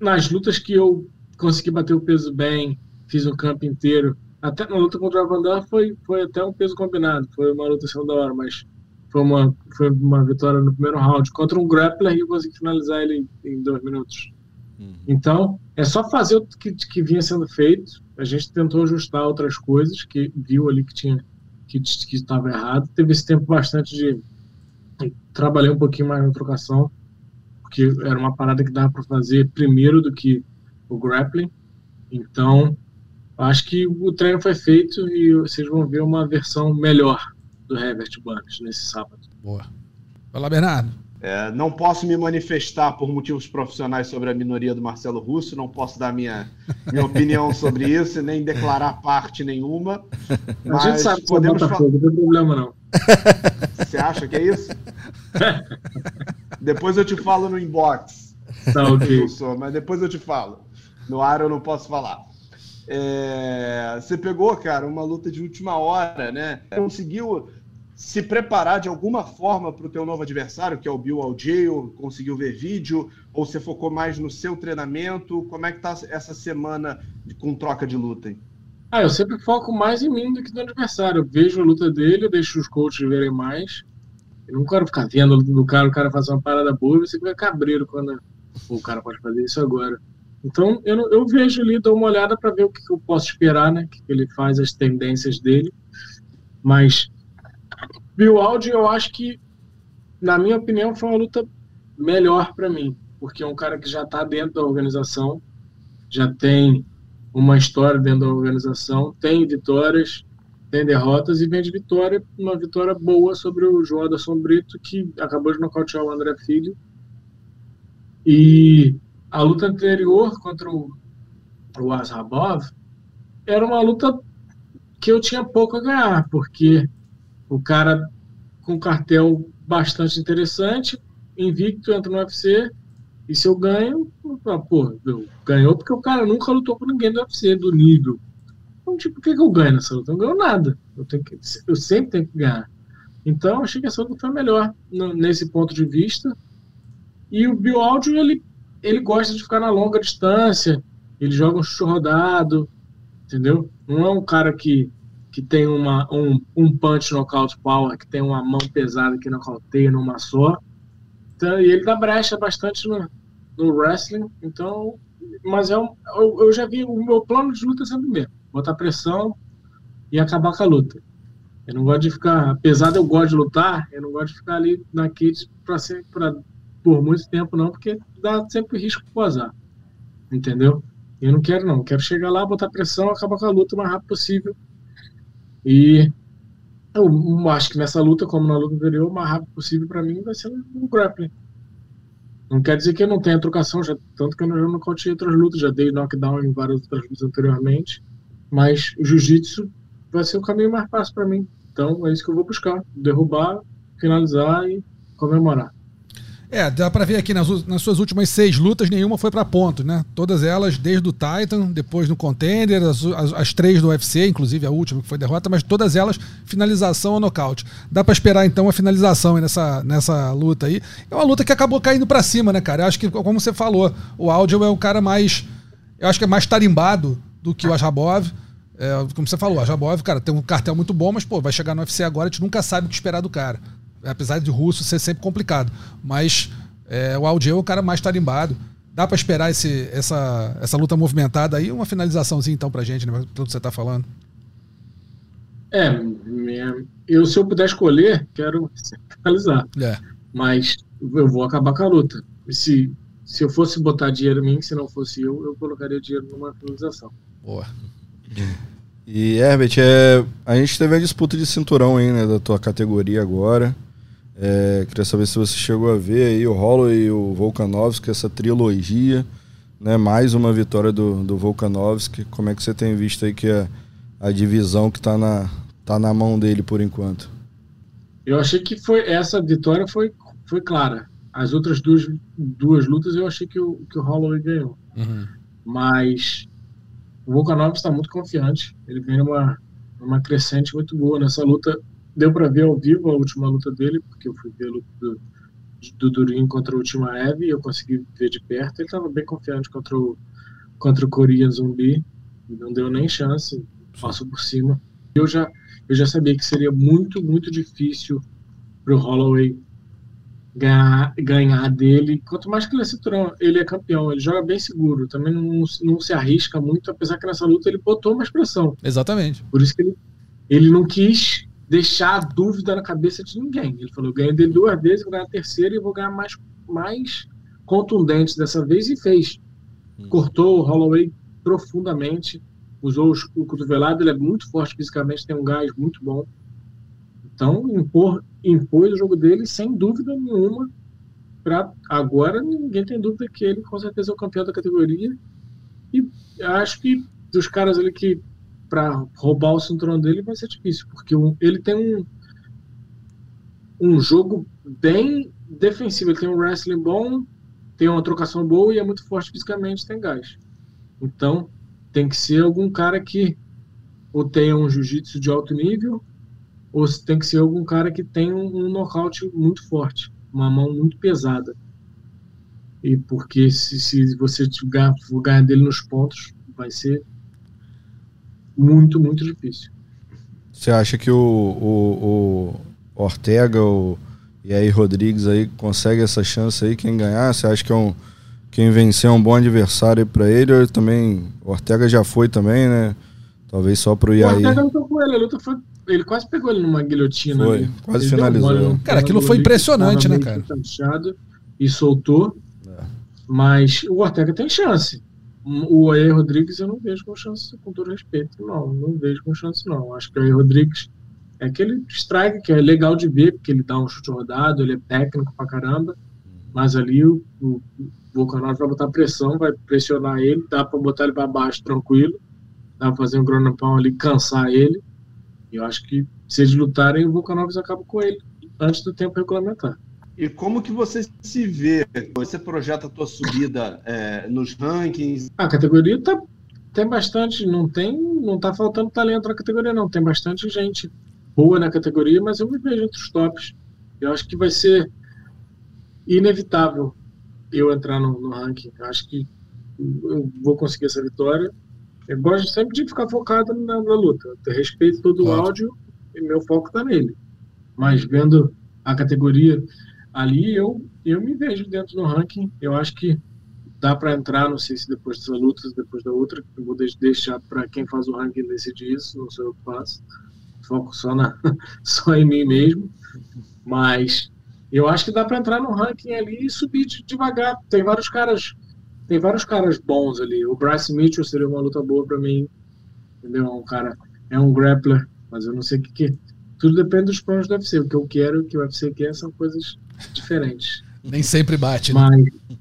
nas lutas que eu consegui bater o peso bem, fiz o campo inteiro, até na luta contra o Vandar foi, foi até um peso combinado, foi uma luta da hora, mas foi uma, foi uma vitória no primeiro round. Contra um grappler e eu consegui finalizar ele em, em dois minutos. Uhum. Então, é só fazer o que, que vinha sendo feito. A gente tentou ajustar outras coisas que viu ali que tinha que estava errado. Teve esse tempo bastante de trabalhei um pouquinho mais na trocação, porque era uma parada que dava para fazer primeiro do que o grappling. Então, Acho que o treino foi feito e vocês vão ver uma versão melhor do Herbert Banks nesse sábado. Boa. Vai lá, Bernardo. É, não posso me manifestar por motivos profissionais sobre a minoria do Marcelo Russo, não posso dar minha, minha opinião sobre isso, nem declarar parte nenhuma. a gente sabe que podemos falar. Não tem problema, não. Você acha que é isso? depois eu te falo no inbox. Tá, ok. Mas depois eu te falo. No ar eu não posso falar. É, você pegou, cara, uma luta de última hora, né? Conseguiu se preparar de alguma forma para o teu novo adversário, que é o Bill Algeo, conseguiu ver vídeo, ou você focou mais no seu treinamento? Como é que tá essa semana com troca de luta? Hein? Ah, eu sempre foco mais em mim do que no adversário. Eu vejo a luta dele, eu deixo os coaches verem mais. Eu não quero ficar vendo a luta do cara, o cara fazer uma parada boa você fica cabreiro quando o cara pode fazer isso agora. Então, eu, eu vejo ali, dou uma olhada para ver o que, que, eu posso esperar, né? O que, que, ele faz, as tendências dele. Mas, Bill Aldi, eu acho que, na minha opinião, foi uma luta melhor para mim, porque é um cara que já está dentro da organização, já tem uma história dentro da organização, tem vitórias, tem derrotas e vem de vitória, uma vitória boa sobre o João Anderson Brito, que acabou de nocautear o André Filho. E a luta anterior contra o, o Azhabov era uma luta que eu tinha pouco a ganhar, porque o cara com cartel bastante interessante, invicto, entra no UFC, e se eu ganho, pô, eu, ganhou porque o cara nunca lutou com ninguém do UFC, do nível. Então, tipo, por que, que eu ganho nessa luta? Eu não ganho nada. Eu, tenho que, eu sempre tenho que ganhar. Então, eu achei que essa luta foi melhor no, nesse ponto de vista. E o Bill Audio, ele ele gosta de ficar na longa distância, ele joga um chute rodado, entendeu? Não é um cara que, que tem uma, um, um punch knockout power, que tem uma mão pesada que nocauteia numa só. Então, e ele dá brecha bastante no, no wrestling, então. Mas é um, eu, eu já vi, o meu plano de luta é sempre mesmo: botar pressão e acabar com a luta. Eu não gosto de ficar, apesar de eu gosto de lutar, eu não gosto de ficar ali na kit para ser para por muito tempo, não, porque dá sempre risco pro azar. Entendeu? Eu não quero, não. Eu quero chegar lá, botar pressão, acabar com a luta o mais rápido possível. E eu acho que nessa luta, como na luta anterior, o mais rápido possível para mim vai ser um grappling. Não quer dizer que eu não tenha trocação, já, tanto que eu já nocauteei outras lutas, já dei knockdown em várias outras lutas anteriormente, mas o jiu-jitsu vai ser o caminho mais fácil para mim. Então é isso que eu vou buscar: derrubar, finalizar e comemorar. É, dá pra ver aqui nas, nas suas últimas seis lutas, nenhuma foi para ponto, né? Todas elas, desde o Titan, depois no Contender, as, as, as, três do UFC, inclusive a última que foi derrota, mas todas elas finalização ou nocaute. Dá para esperar então a finalização nessa, nessa luta aí. É uma luta que acabou caindo para cima, né, cara? Eu acho que, como você falou, o Audio é o cara mais. Eu acho que é mais tarimbado do que o Ajabov. É, como você falou, o Ajabov, cara, tem um cartel muito bom, mas, pô, vai chegar no UFC agora, a gente nunca sabe o que esperar do cara apesar de russo ser sempre complicado. Mas é, o Aldier é o cara mais tarimbado. Dá para esperar esse, essa, essa luta movimentada aí? Uma finalizaçãozinha então pra gente, né? Pelo que você tá falando. É, eu se eu puder escolher, quero finalizar. É. Mas eu vou acabar com a luta. Se, se eu fosse botar dinheiro em mim, se não fosse eu, eu colocaria dinheiro numa finalização. Boa. E Herbert, é, a gente teve a disputa de cinturão aí, né, da tua categoria agora. É, queria saber se você chegou a ver aí o Holloway e o Volkanovski, essa trilogia, né? Mais uma vitória do, do Volkanovski. Como é que você tem visto aí que é a divisão que está na, tá na mão dele por enquanto? Eu achei que foi essa vitória foi, foi clara. As outras duas, duas lutas eu achei que o, que o Holloway ganhou. Uhum. Mas o Volkanovski está muito confiante. Ele vem numa, numa crescente muito boa nessa luta deu para ver ao vivo a última luta dele, porque eu fui ver a luta do, do Durinho contra a última Eve e eu consegui ver de perto. Ele estava bem confiante contra o, contra o Korean Zumbi, não deu nem chance, passou por cima. Eu já, eu já sabia que seria muito, muito difícil para o Holloway ganhar, ganhar dele. Quanto mais que ele é cinturão, ele é campeão, ele joga bem seguro, também não, não se arrisca muito, apesar que nessa luta ele botou uma expressão. Exatamente. Por isso que ele, ele não quis deixar dúvida na cabeça de ninguém. Ele falou: eu ganhei dele duas vezes, vou ganhar a terceira e vou ganhar mais, mais contundente dessa vez, e fez. Hum. Cortou o Holloway profundamente, usou o cotovelado, ele é muito forte fisicamente, tem um gás muito bom. Então, impor, impôs o jogo dele sem dúvida nenhuma. Pra, agora, ninguém tem dúvida que ele, com certeza, é o campeão da categoria. E acho que dos caras ali que para roubar o cinturão dele vai ser difícil, porque ele tem um, um jogo bem defensivo. Ele tem um wrestling bom, tem uma trocação boa e é muito forte fisicamente, tem gás. Então, tem que ser algum cara que ou tenha um jiu-jitsu de alto nível, ou tem que ser algum cara que tem um, um nocaute muito forte, uma mão muito pesada. E porque se, se você ganhar, ganhar dele nos pontos, vai ser muito, muito difícil. Você acha que o, o, o Ortega o, e aí Rodrigues aí consegue essa chance aí, quem ganhar? Você acha que é um, quem vencer é um bom adversário para ele? Ou também, o Ortega já foi também, né? Talvez só pro Iaí. O Ortega lutou com ele, a luta foi ele quase pegou ele numa guilhotina. Foi, ali. quase ele finalizou. cara, aquilo foi impressionante, né, cara? E soltou. É. Mas o Ortega tem chance. O Ayer Rodrigues eu não vejo com chance, com todo respeito, não. Não vejo com chance, não. Acho que o Ayer Rodrigues é aquele strike que é legal de ver, porque ele dá um chute rodado, ele é técnico pra caramba, mas ali o, o, o vai botar pressão, vai pressionar ele, dá pra botar ele pra baixo tranquilo, dá pra fazer um pound ali, cansar ele. E eu acho que se eles lutarem, o Volkanovs acaba com ele antes do tempo regulamentar. E como que você se vê? Você projeta a tua subida é, nos rankings? A categoria tá, tem bastante, não tem, não tá faltando talento na categoria não, tem bastante gente boa na categoria, mas eu me vejo entre os tops. Eu acho que vai ser inevitável eu entrar no, no ranking. Eu acho que eu vou conseguir essa vitória. Eu gosto sempre de ficar focado na, na luta. Eu respeito todo o áudio e meu foco está nele. Mas vendo a categoria ali eu, eu me vejo dentro do ranking. Eu acho que dá para entrar, não sei se depois dessa luta, depois da outra, eu vou deixar para quem faz o ranking decidir isso, não sou eu que faço. Foco só, na, só em mim mesmo. Mas eu acho que dá para entrar no ranking ali e subir devagar. Tem vários caras, tem vários caras bons ali. O Bryce Mitchell seria uma luta boa para mim. Entendeu? É um cara, é um grappler, mas eu não sei o que, que tudo depende dos planos do UFC. O que eu quero, o que o UFC quer são coisas diferentes. Nem sempre bate, né? Mas,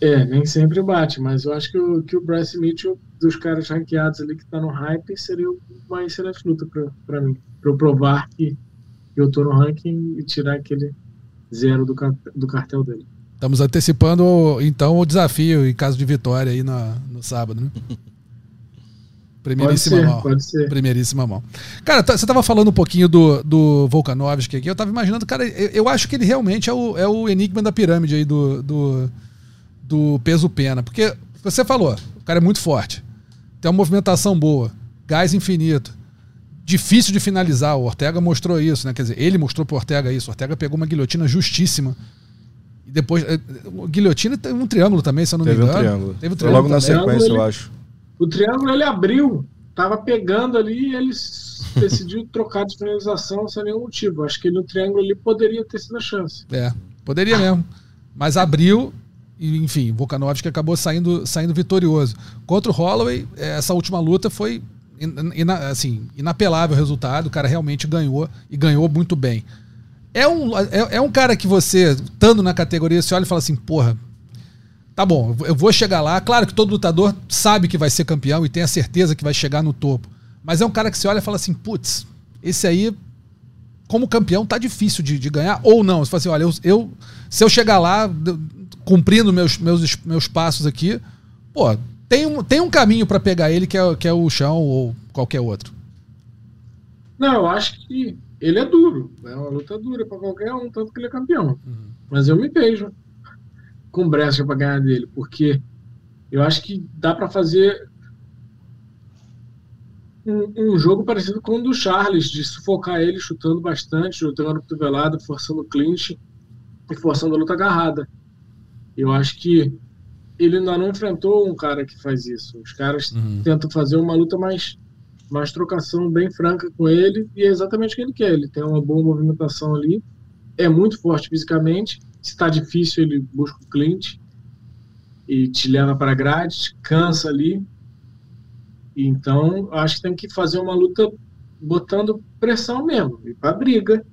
é, nem sempre bate, mas eu acho que o, que o Bryce Mitchell, dos caras ranqueados ali que tá no hype, seria uma excelente luta para mim. Pra eu provar que eu tô no ranking e tirar aquele zero do, do cartel dele. Estamos antecipando, então, o desafio em caso de vitória aí no, no sábado, né? Primeiríssima pode ser, mão. Pode ser. Primeiríssima mão. Cara, tá, você estava falando um pouquinho do, do Volkanovski aqui. Eu estava imaginando, cara, eu, eu, acho que ele realmente é o, é o enigma da pirâmide aí do, do, do peso-pena. Porque você falou, o cara é muito forte, tem uma movimentação boa, gás infinito. Difícil de finalizar, o Ortega mostrou isso, né? Quer dizer, ele mostrou pro Ortega isso. O Ortega pegou uma guilhotina justíssima. E depois. O guilhotina teve um triângulo também, se eu não Teve me um engano. triângulo. Teve um Foi logo na também. sequência, Ele- eu acho. O triângulo ele abriu, tava pegando ali e ele decidiu trocar de finalização sem nenhum motivo. Acho que no triângulo ali poderia ter sido a chance. É, poderia mesmo. Mas abriu e, enfim, Volkanovski acabou saindo, saindo vitorioso. Contra o Holloway, eh, essa última luta foi ina- assim, inapelável o resultado. O cara realmente ganhou e ganhou muito bem. É um, é, é um cara que você, estando na categoria, você olha e fala assim, porra, tá bom, eu vou- chegar lá. Claro que todo lutador sabe que vai ser campeão e tem a certeza que vai chegar no topo. Mas é um cara que você olha e fala assim, putz, esse aí como campeão tá difícil de, de ganhar ou não. Você fala assim, olha, eu, eu- se eu chegar lá cumprindo meus, meus, meus passos aqui, pô, tem um, tem um caminho para pegar ele que é, que é o chão ou qualquer outro. Não, eu acho que ele é duro. É uma luta dura para qualquer um, tanto que ele é campeão. Mas eu me vejo com brecha para ganhar dele, porque eu acho que dá para fazer um, um jogo parecido com o do Charles, de sufocar ele chutando bastante, jogando cotovelado, forçando o clinch e forçando a luta agarrada. Eu acho que ele ainda não enfrentou um cara que faz isso. Os caras tentam fazer uma luta mais, mais trocação bem franca com ele e é exatamente o que ele quer. Ele tem uma boa movimentação ali, é muito forte fisicamente. Se está difícil, ele busca o clinch e te leva para a grade, te cansa ali. Então, acho que tem que fazer uma luta botando pressão mesmo, e para briga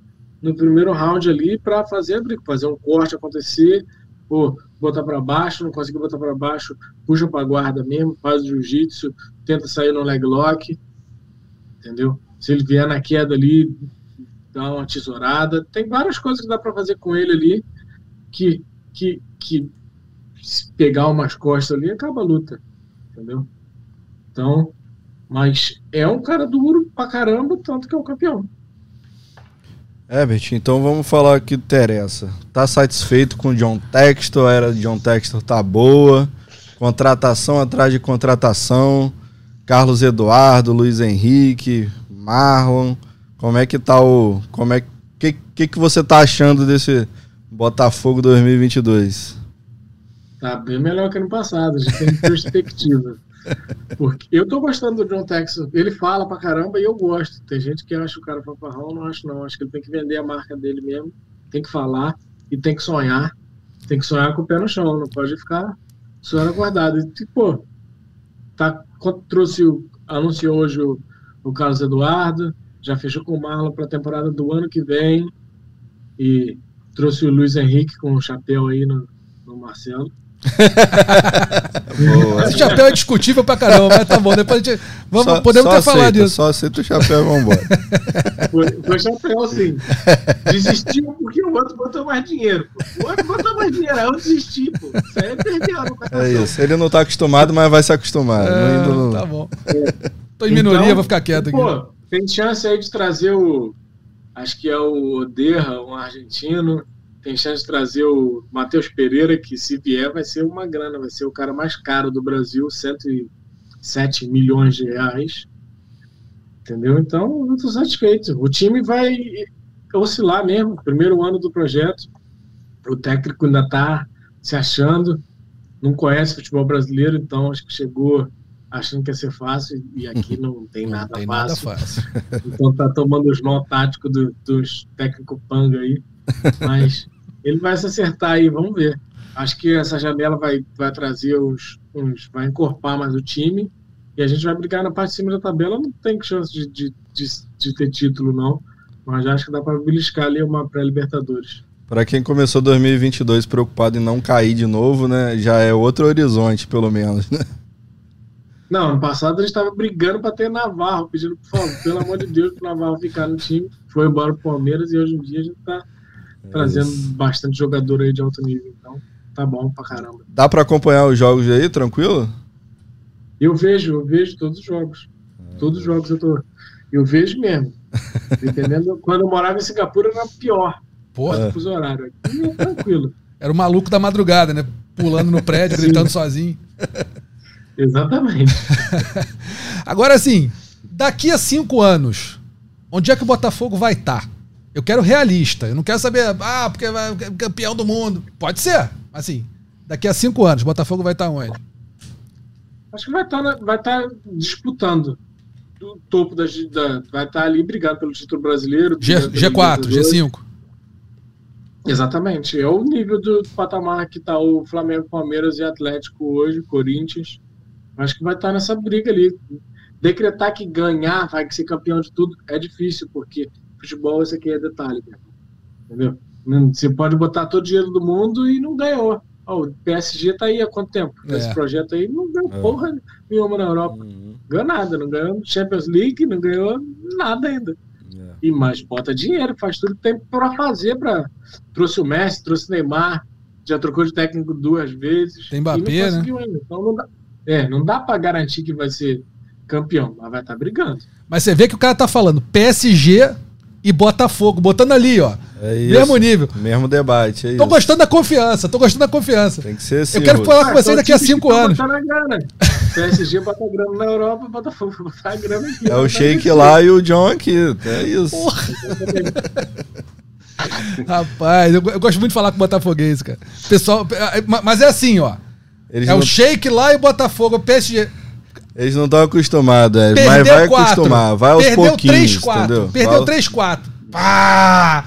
no primeiro round ali para fazer a briga, fazer um corte acontecer, ou botar para baixo, não conseguir botar para baixo, puxa para guarda mesmo, faz o jiu-jitsu, tenta sair no leg lock, entendeu? Se ele vier na queda ali, dá uma tesourada, tem várias coisas que dá para fazer com ele ali que que que pegar umas costas ali acaba a luta, entendeu? Então, mas é um cara duro pra caramba, tanto que é o campeão. É, então vamos falar o que interessa. Tá satisfeito com o John Textor? A era de John Textor tá boa. Contratação atrás de contratação. Carlos Eduardo, Luiz Henrique, Marlon. Como é que tá o. Como é que, que, que você tá achando desse Botafogo 2022? Tá bem melhor que ano passado, a gente tem perspectiva. Porque eu tô gostando do John Texas. Ele fala pra caramba e eu gosto. Tem gente que acha o cara fanfarrão, não acho não. Acho que ele tem que vender a marca dele mesmo. Tem que falar e tem que sonhar. Tem que sonhar com o pé no chão, não pode ficar sonhando acordado. E, pô, tá, trouxe o, anunciou hoje o, o Carlos Eduardo, já fechou com o Marlon pra temporada do ano que vem. E trouxe o Luiz Henrique com o chapéu aí no, no Marcelo. Esse chapéu é discutível pra caramba, mas tá bom. Depois a gente. Vamos, Só- podemos só ter falado aceita, disso. Só aceita o chapéu e vambora. Foi, foi chapéu, sim. Desistiu porque o outro botou mais dinheiro. pô. O outro botou mais dinheiro, aí eu desisti, pô. Isso aí é perder a. É isso. Ele não tá acostumado, mas vai se acostumar. É, indo tá bom. Tô em minoria, Então, vou ficar quieto aqui. Pô, tem chance aí de trazer o. Acho que é o Oderra, um argentino. Tem chance de trazer o Matheus Pereira, que se vier vai ser uma grana, vai ser o cara mais caro do Brasil, 107 milhões de reais. Entendeu? Então, eu tô satisfeito. O time vai oscilar mesmo. Primeiro ano do projeto. O técnico ainda tá se achando. Não conhece futebol brasileiro, então acho que chegou achando que ia ser fácil e aqui não tem Não nada tem fácil. nada fácil. Então tá tomando os nó táticos do- dos técnicos panga aí. Mas ele vai se acertar aí, vamos ver. Acho que essa janela vai, vai trazer os, uns. vai encorpar mais o time. E a gente vai brigar na parte de cima da tabela. Não tem chance de, de, de, de ter título, não. Mas acho que dá para beliscar ali uma pré-Libertadores. Para quem começou 2022 preocupado em não cair de novo, né? Já é outro horizonte, pelo menos, né? Não, ano passado a gente estava brigando para ter Navarro, pedindo, por favor, pelo amor de Deus, para Navarro ficar no time. Foi embora pro Palmeiras e hoje em dia a gente está é trazendo isso. bastante jogador aí de alto nível. Então, tá bom pra caramba. Dá para acompanhar os jogos aí, tranquilo? Eu vejo, eu vejo todos os jogos. É. Todos os jogos eu tô. Eu vejo mesmo. Dependendo, quando eu morava em Singapura era pior. Porra. Os horários. Aqui é tranquilo. Era o maluco da madrugada, né? Pulando no prédio, gritando sozinho. Exatamente. Agora, assim, daqui a cinco anos, onde é que o Botafogo vai estar? Tá? Eu quero realista. Eu não quero saber, ah, porque vai campeão do mundo. Pode ser. Assim, daqui a cinco anos, o Botafogo vai estar tá onde? Acho que vai estar, tá vai estar disputando o topo da, da, Vai estar ali brigando pelo título brasileiro. G, G4, G5. Exatamente. É o nível do patamar que está o Flamengo, Palmeiras e Atlético hoje, Corinthians. Acho que vai estar nessa briga ali. Decretar que ganhar, vai ser campeão de tudo, é difícil, porque futebol isso aqui é detalhe, entendeu? Você pode botar todo o dinheiro do mundo e não ganhou. Oh, o PSG tá aí há quanto tempo? É. Esse projeto aí não ganhou é. porra nenhuma na Europa. Uhum. Ganhou nada, não ganhou Champions League, não ganhou nada ainda. É. E mais bota dinheiro, faz tudo que tem para fazer. Pra... Trouxe o Messi, trouxe o Neymar, já trocou de técnico duas vezes. Tem Mbappé, né? Ainda. Então não dá, é, não dá para garantir que vai ser campeão, mas vai estar tá brigando. Mas você vê que o cara tá falando PSG e Botafogo, botando ali, ó. É isso, mesmo nível. Mesmo debate. É tô isso. gostando da confiança, tô gostando da confiança. Tem que ser assim. Eu quero falar com vocês daqui a cinco anos. PSG bota grana na Europa, Botafogo botar grana aqui. É o Shake lá e o John aqui. É isso. Rapaz, eu, eu, gosto muito de falar com o Botafoguense, cara. Pessoal, mas é assim, ó. Eles é não... o Shake lá e o Botafogo, o PSG. Eles não estão acostumados, é, mas vai quatro, acostumar, vai aos perdeu pouquinhos, 3, 4, entendeu? Perdeu 3, 4. Pá!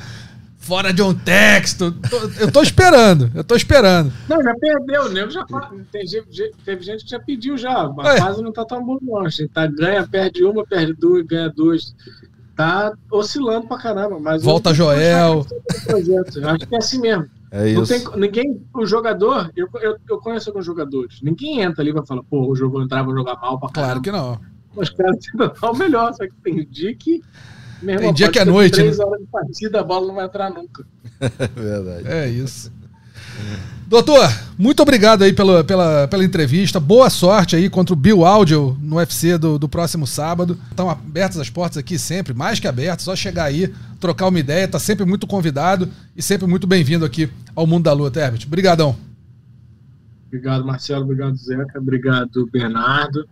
Fora de um texto. Eu tô esperando, eu tô esperando. Não, já perdeu, né? Já, teve, teve gente que já pediu já. A é. fase não tá tão boa, não. A gente tá, ganha, perde uma, perde duas, ganha duas. Tá oscilando pra caramba. Mas Volta Joel. Eu acho que é assim mesmo. É isso. Tem, ninguém, o jogador, eu, eu, eu, conheço alguns jogadores, ninguém entra ali e vai falar, pô, o jogo entrar, vou jogar mal pra caramba. Claro que não. Os caras tentam dar o melhor, só que tem dia que. Tem dia que é noite. Três né? horas de partida, a bola não vai entrar nunca. Verdade. É isso. Doutor, muito obrigado aí pela, pela, pela entrevista. Boa sorte aí contra o Bill Audio no UFC do, do próximo sábado. Estão abertas as portas aqui sempre, mais que abertas. Só chegar aí, trocar uma ideia. Tá sempre muito convidado e sempre muito bem-vindo aqui ao Mundo da Luta, Herbert. Obrigadão. Obrigado, Marcelo. Obrigado, Zeca. Obrigado, Bernardo.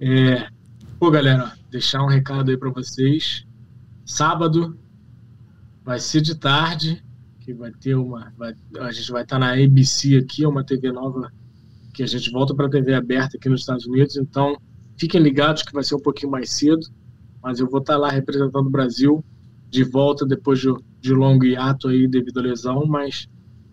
É... Pô, galera, deixar um recado aí para vocês. Sábado vai ser de tarde que vai ter uma. Vai, a gente vai estar na ABC aqui, é uma TV nova que a gente volta para a TV aberta aqui nos Estados Unidos. Então, fiquem ligados que vai ser um pouquinho mais cedo, mas eu vou estar lá representando o Brasil de volta depois de, de longo hiato aí devido à lesão, mas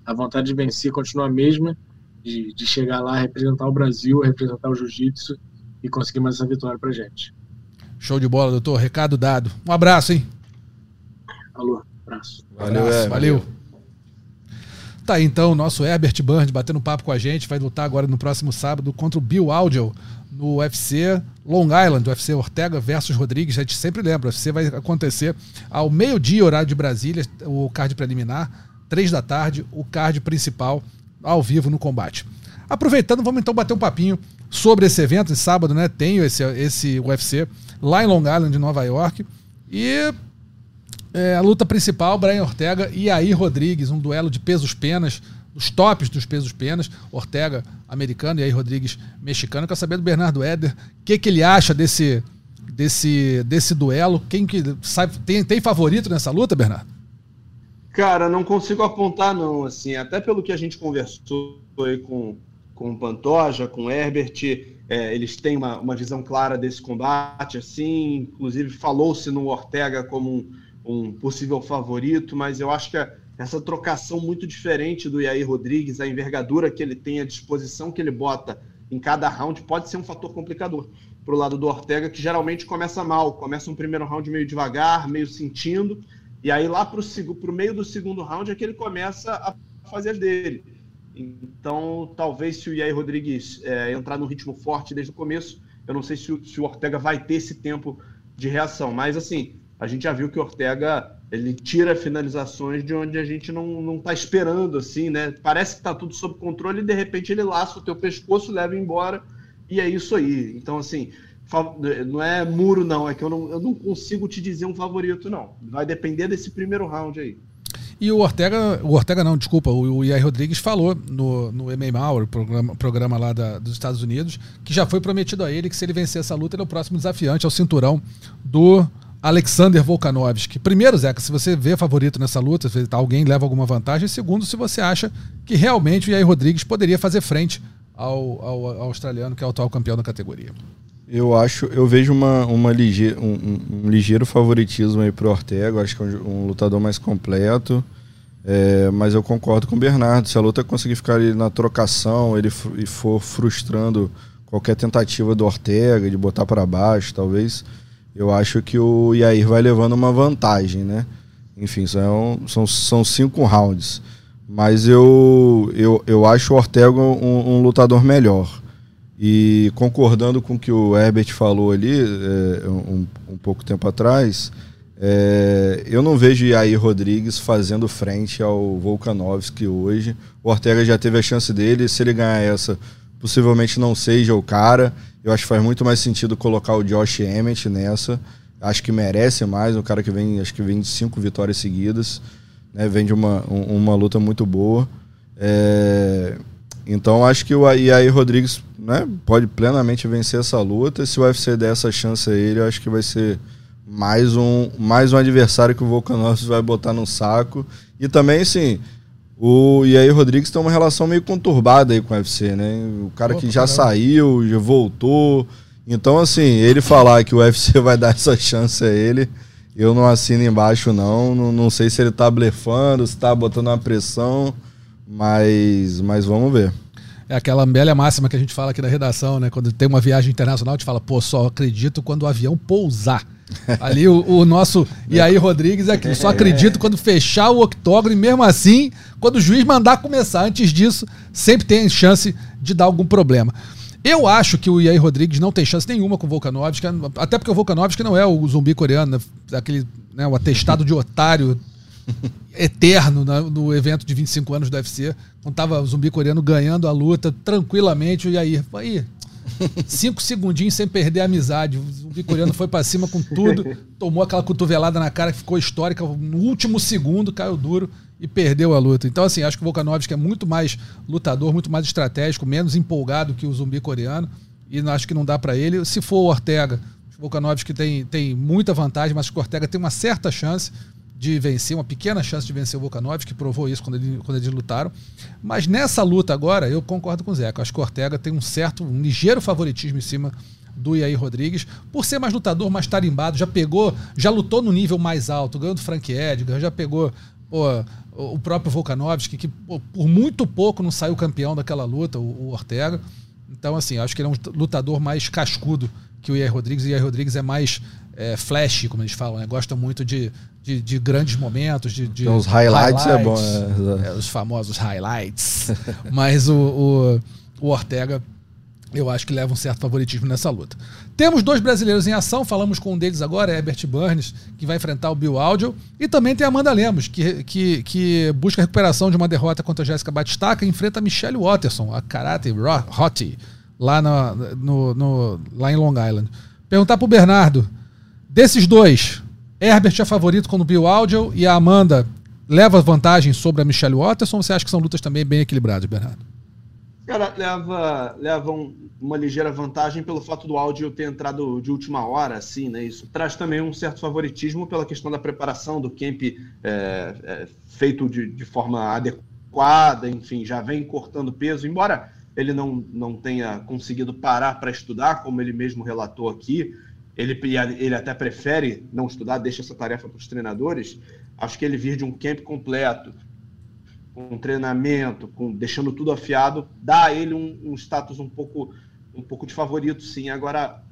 a vontade de vencer continua a mesma, de, de chegar lá, representar o Brasil, representar o Jiu-Jitsu e conseguir mais essa vitória pra gente. Show de bola, doutor. Recado dado. Um abraço, hein? Alô, abraço. Valeu, abraço, é, valeu. valeu. Tá aí então o nosso Herbert Burns batendo papo com a gente. Vai lutar agora no próximo sábado contra o Bill Audio no UFC Long Island, UFC Ortega versus Rodrigues. A gente sempre lembra, o UFC vai acontecer ao meio-dia, horário de Brasília, o card preliminar, três da tarde, o card principal ao vivo no combate. Aproveitando, vamos então bater um papinho sobre esse evento. Em sábado, né? Tenho esse, esse UFC lá em Long Island, Nova York. E é, a luta principal, Brian Ortega e Aí Rodrigues, um duelo de pesos-penas, os tops dos pesos-penas. Ortega, americano, e aí Rodrigues, mexicano. Quero saber do Bernardo Éder, o que, que ele acha desse, desse, desse duelo. Quem que sabe, tem, tem favorito nessa luta, Bernardo? Cara, não consigo apontar, não. Assim, até pelo que a gente conversou aí com, com o Pantoja, com o Herbert, é, eles têm uma, uma visão clara desse combate, assim, inclusive falou-se no Ortega como um, um possível favorito, mas eu acho que essa trocação muito diferente do Yair Rodrigues, a envergadura que ele tem, a disposição que ele bota em cada round, pode ser um fator complicador para o lado do Ortega, que geralmente começa mal, começa um primeiro round meio devagar, meio sentindo, E aí lá para o meio do segundo round é que ele começa a fazer dele. Então, talvez se o Yair Rodrigues é, entrar no ritmo forte desde o começo, eu não sei se se o Ortega vai ter esse tempo de reação. Mas, assim, a gente já viu que o Ortega ele tira finalizações de onde a gente não, não tá esperando, assim, né? Parece que tá tudo sob controle e de repente ele laça o teu pescoço, leva embora e é isso aí. Então, assim, não é muro, não, é que eu não, eu não consigo te dizer um favorito, não. Vai depender desse primeiro round aí. E o Ortega, o Ortega não, desculpa, o, Iair Rodrigues falou no, no MMA Hour, programa, programa lá da, dos Estados Unidos, que já foi prometido a ele que se ele vencer essa luta, ele é o próximo desafiante ao cinturão do Alexander Volkanovski. Primeiro, Zeca, se você vê favorito nessa luta, se alguém leva alguma vantagem. Segundo, se você acha que realmente o Yair Rodrigues poderia fazer frente ao, ao, ao australiano, que é o atual campeão da categoria. Eu acho, eu vejo uma, uma lige, um, um, um ligeiro favoritismo aí pro Ortega. Acho que é um, um lutador mais completo. É, mas eu concordo com o Bernardo. Se a luta conseguir ficar ali na trocação, ele e for frustrando qualquer tentativa do Ortega de botar para baixo, talvez eu acho que o Yair vai levando uma vantagem, né? Enfim, são, são, são cinco rounds. Mas eu, eu, eu acho o Ortega um, um lutador melhor. E concordando com o que o Herbert falou ali, é, um, um pouco tempo atrás, é, eu não vejo Yair Rodrigues fazendo frente ao Volkanovski hoje. O Ortega já teve a chance dele, se ele ganhar essa, possivelmente não seja o cara. Eu acho que faz muito mais sentido colocar o Josh Emmett nessa. Acho que merece mais, um cara que vem, acho que vem de cinco vitórias seguidas, né? Vem de uma, um, uma luta muito boa. É... Então acho que o aí Rodrigues né, pode plenamente vencer essa luta. Se o UFC der essa chance a ele, eu acho que vai ser mais um, mais um adversário que o Volkanovski vai botar no saco. E também, sim, o e aí Rodrigues tem uma relação meio conturbada aí com o UFC, né? O cara Opa, que já caramba. saiu, já voltou. Então, assim, ele falar que o UFC vai dar essa chance a ele, eu não assino embaixo, não. Não, não sei se ele tá blefando, se tá botando uma pressão, mas, mas vamos ver. É aquela velha máxima que a gente fala aqui na redação, né? Quando tem uma viagem internacional, a gente fala, pô, só acredito quando o avião pousar. Ali o, o nosso e aí Rodrigues é aquilo. Só acredito quando fechar o octógono e mesmo assim, quando o juiz mandar começar. Antes disso, sempre tem chance de dar algum problema. Eu acho que o Iair Rodrigues não tem chance nenhuma com o Volkanovski, até porque o Volkanovski não é o zumbi coreano, né? aquele, né, o atestado de otário eterno né, no evento de 25 anos do UFC, quando tava o zumbi coreano ganhando a luta tranquilamente, o Iair, aí, Cinco segundinhos sem perder a amizade. O zumbi coreano foi para cima com tudo, tomou aquela cotovelada na cara que ficou histórica. No último segundo caiu duro e perdeu a luta. Então, assim, acho que o Volkanovski é muito mais lutador, muito mais estratégico, menos empolgado que o zumbi coreano. E acho que não dá para ele. Se for o Ortega, o Volkanovski tem, tem muita vantagem, mas o Ortega tem uma certa chance de vencer, uma pequena chance de vencer o Volkanovski, que provou isso quando, ele, quando eles lutaram. Mas nessa luta agora, eu concordo com o Zeca. Acho que o Ortega tem um certo, um ligeiro favoritismo em cima do Iair Rodrigues, por ser mais lutador, mais tarimbado, já pegou, já lutou no nível mais alto, ganhou do Frank Edgar, já pegou pô, o próprio Volkanovski, que pô, por muito pouco não saiu campeão daquela luta, o, o, Ortega. Então, assim, acho que ele é um lutador mais cascudo que o Iair Rodrigues, o Iair Rodrigues é mais é, flash, como eles falam, né? Gosta muito de, de, de, grandes momentos, de, de então, os highlights, highlights, é bom. É. É, os famosos highlights. Mas o, o, o, Ortega, eu acho que leva um certo favoritismo nessa luta. Temos dois brasileiros em ação, falamos com um deles agora, Herbert Burns, que vai enfrentar o Bill Audio, e também tem a Amanda Lemos, que, que, que busca a recuperação de uma derrota contra a Jéssica Batistaca e enfrenta a Michelle Watterson, a Karate Hottie, lá, no, no, lá em Long Island. Perguntar para o Bernardo, desses dois, Herbert é favorito com o Bill Audio e a Amanda leva vantagem sobre a Michelle Watterson ou você acha que são lutas também bem equilibradas, Bernardo? Cara, leva, leva um, uma ligeira vantagem pelo fato do áudio ter entrado de última hora, assim, né? Isso traz também um certo favoritismo pela questão da preparação do camp é, é, feito de, de forma adequada, enfim, já vem cortando peso, embora ele não, não tenha conseguido parar para estudar, como ele mesmo relatou aqui, ele, ele até prefere não estudar, deixa essa tarefa para os treinadores. Acho que ele vir de um camp completo, com treinamento, com deixando tudo afiado, dá a ele um, um status um pouco, um pouco de favorito, sim. Agora,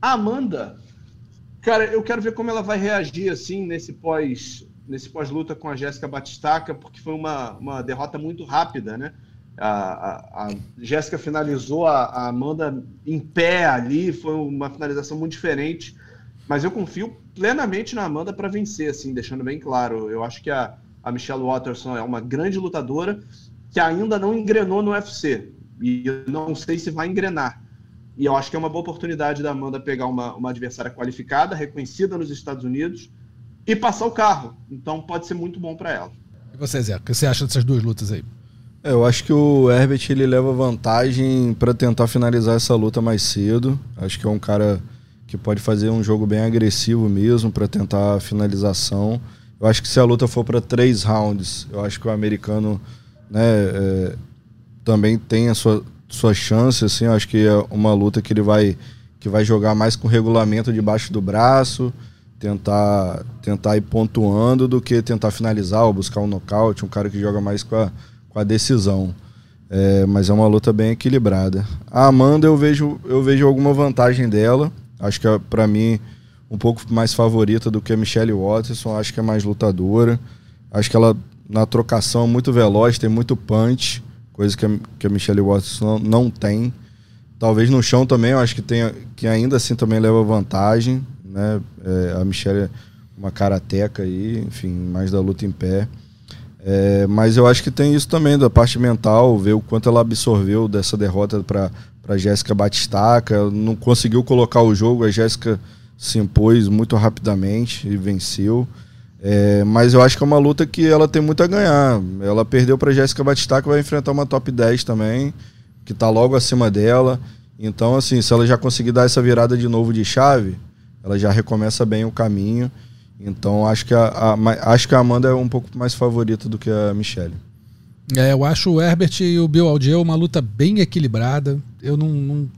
a Amanda, cara, eu quero ver como ela vai reagir assim nesse pós nesse pós-luta com a Jéssica Batistaca, porque foi uma, uma derrota muito rápida, né? A, a, a Jéssica finalizou a, a, Amanda em pé ali, foi uma finalização muito diferente, mas eu confio plenamente na Amanda para vencer, assim, deixando bem claro. Eu acho que a, a Michelle Watterson é uma grande lutadora que ainda não engrenou no UFC, e eu não sei se vai engrenar. E eu acho que é uma boa oportunidade da Amanda pegar uma, uma adversária qualificada, reconhecida nos Estados Unidos, e passar o carro. Então pode ser muito bom para ela. E você, Zé, o que você acha dessas duas lutas aí? É, eu acho que o Herbert ele leva vantagem para tentar finalizar essa luta mais cedo. Acho que é um cara que pode fazer um jogo bem agressivo mesmo para tentar a finalização. Eu acho que se a luta for para três rounds, eu acho que o americano né, é, também tem a sua, sua chance. Assim, eu acho que é uma luta que ele vai, que vai jogar mais com regulamento debaixo do braço tentar tentar ir pontuando do que tentar finalizar ou buscar um nocaute, um cara que joga mais com a, com a decisão. É, mas é uma luta bem equilibrada. A Amanda eu vejo eu vejo alguma vantagem dela. Acho que é, para mim um pouco mais favorita do que a Michelle Watterson. Acho que é mais lutadora. Acho que ela na trocação é muito veloz, tem muito punch, coisa que a, que a Michelle Watterson não, não tem. Talvez no chão também, eu acho que, tem, que ainda assim também leva vantagem né? É, a Michelle é uma karateca aí, enfim, mais da luta em pé. É, mas eu acho que tem isso também da parte mental, ver o quanto ela absorveu dessa derrota para Jéssica Batistaca, não conseguiu colocar o jogo, a Jéssica se impôs muito rapidamente e venceu. É, mas eu acho que é uma luta que ela tem muito a ganhar. Ela perdeu para Jéssica Batistaca, vai enfrentar uma top 10 também, que está logo acima dela. Então, assim, se ela já conseguir dar essa virada de novo de chave, ela já recomeça bem o caminho. Então acho que a, a, acho que a Amanda é um pouco mais favorita do que a Michelle. É, eu acho o Herbert e o Bill Aldier uma luta bem equilibrada. Eu não, não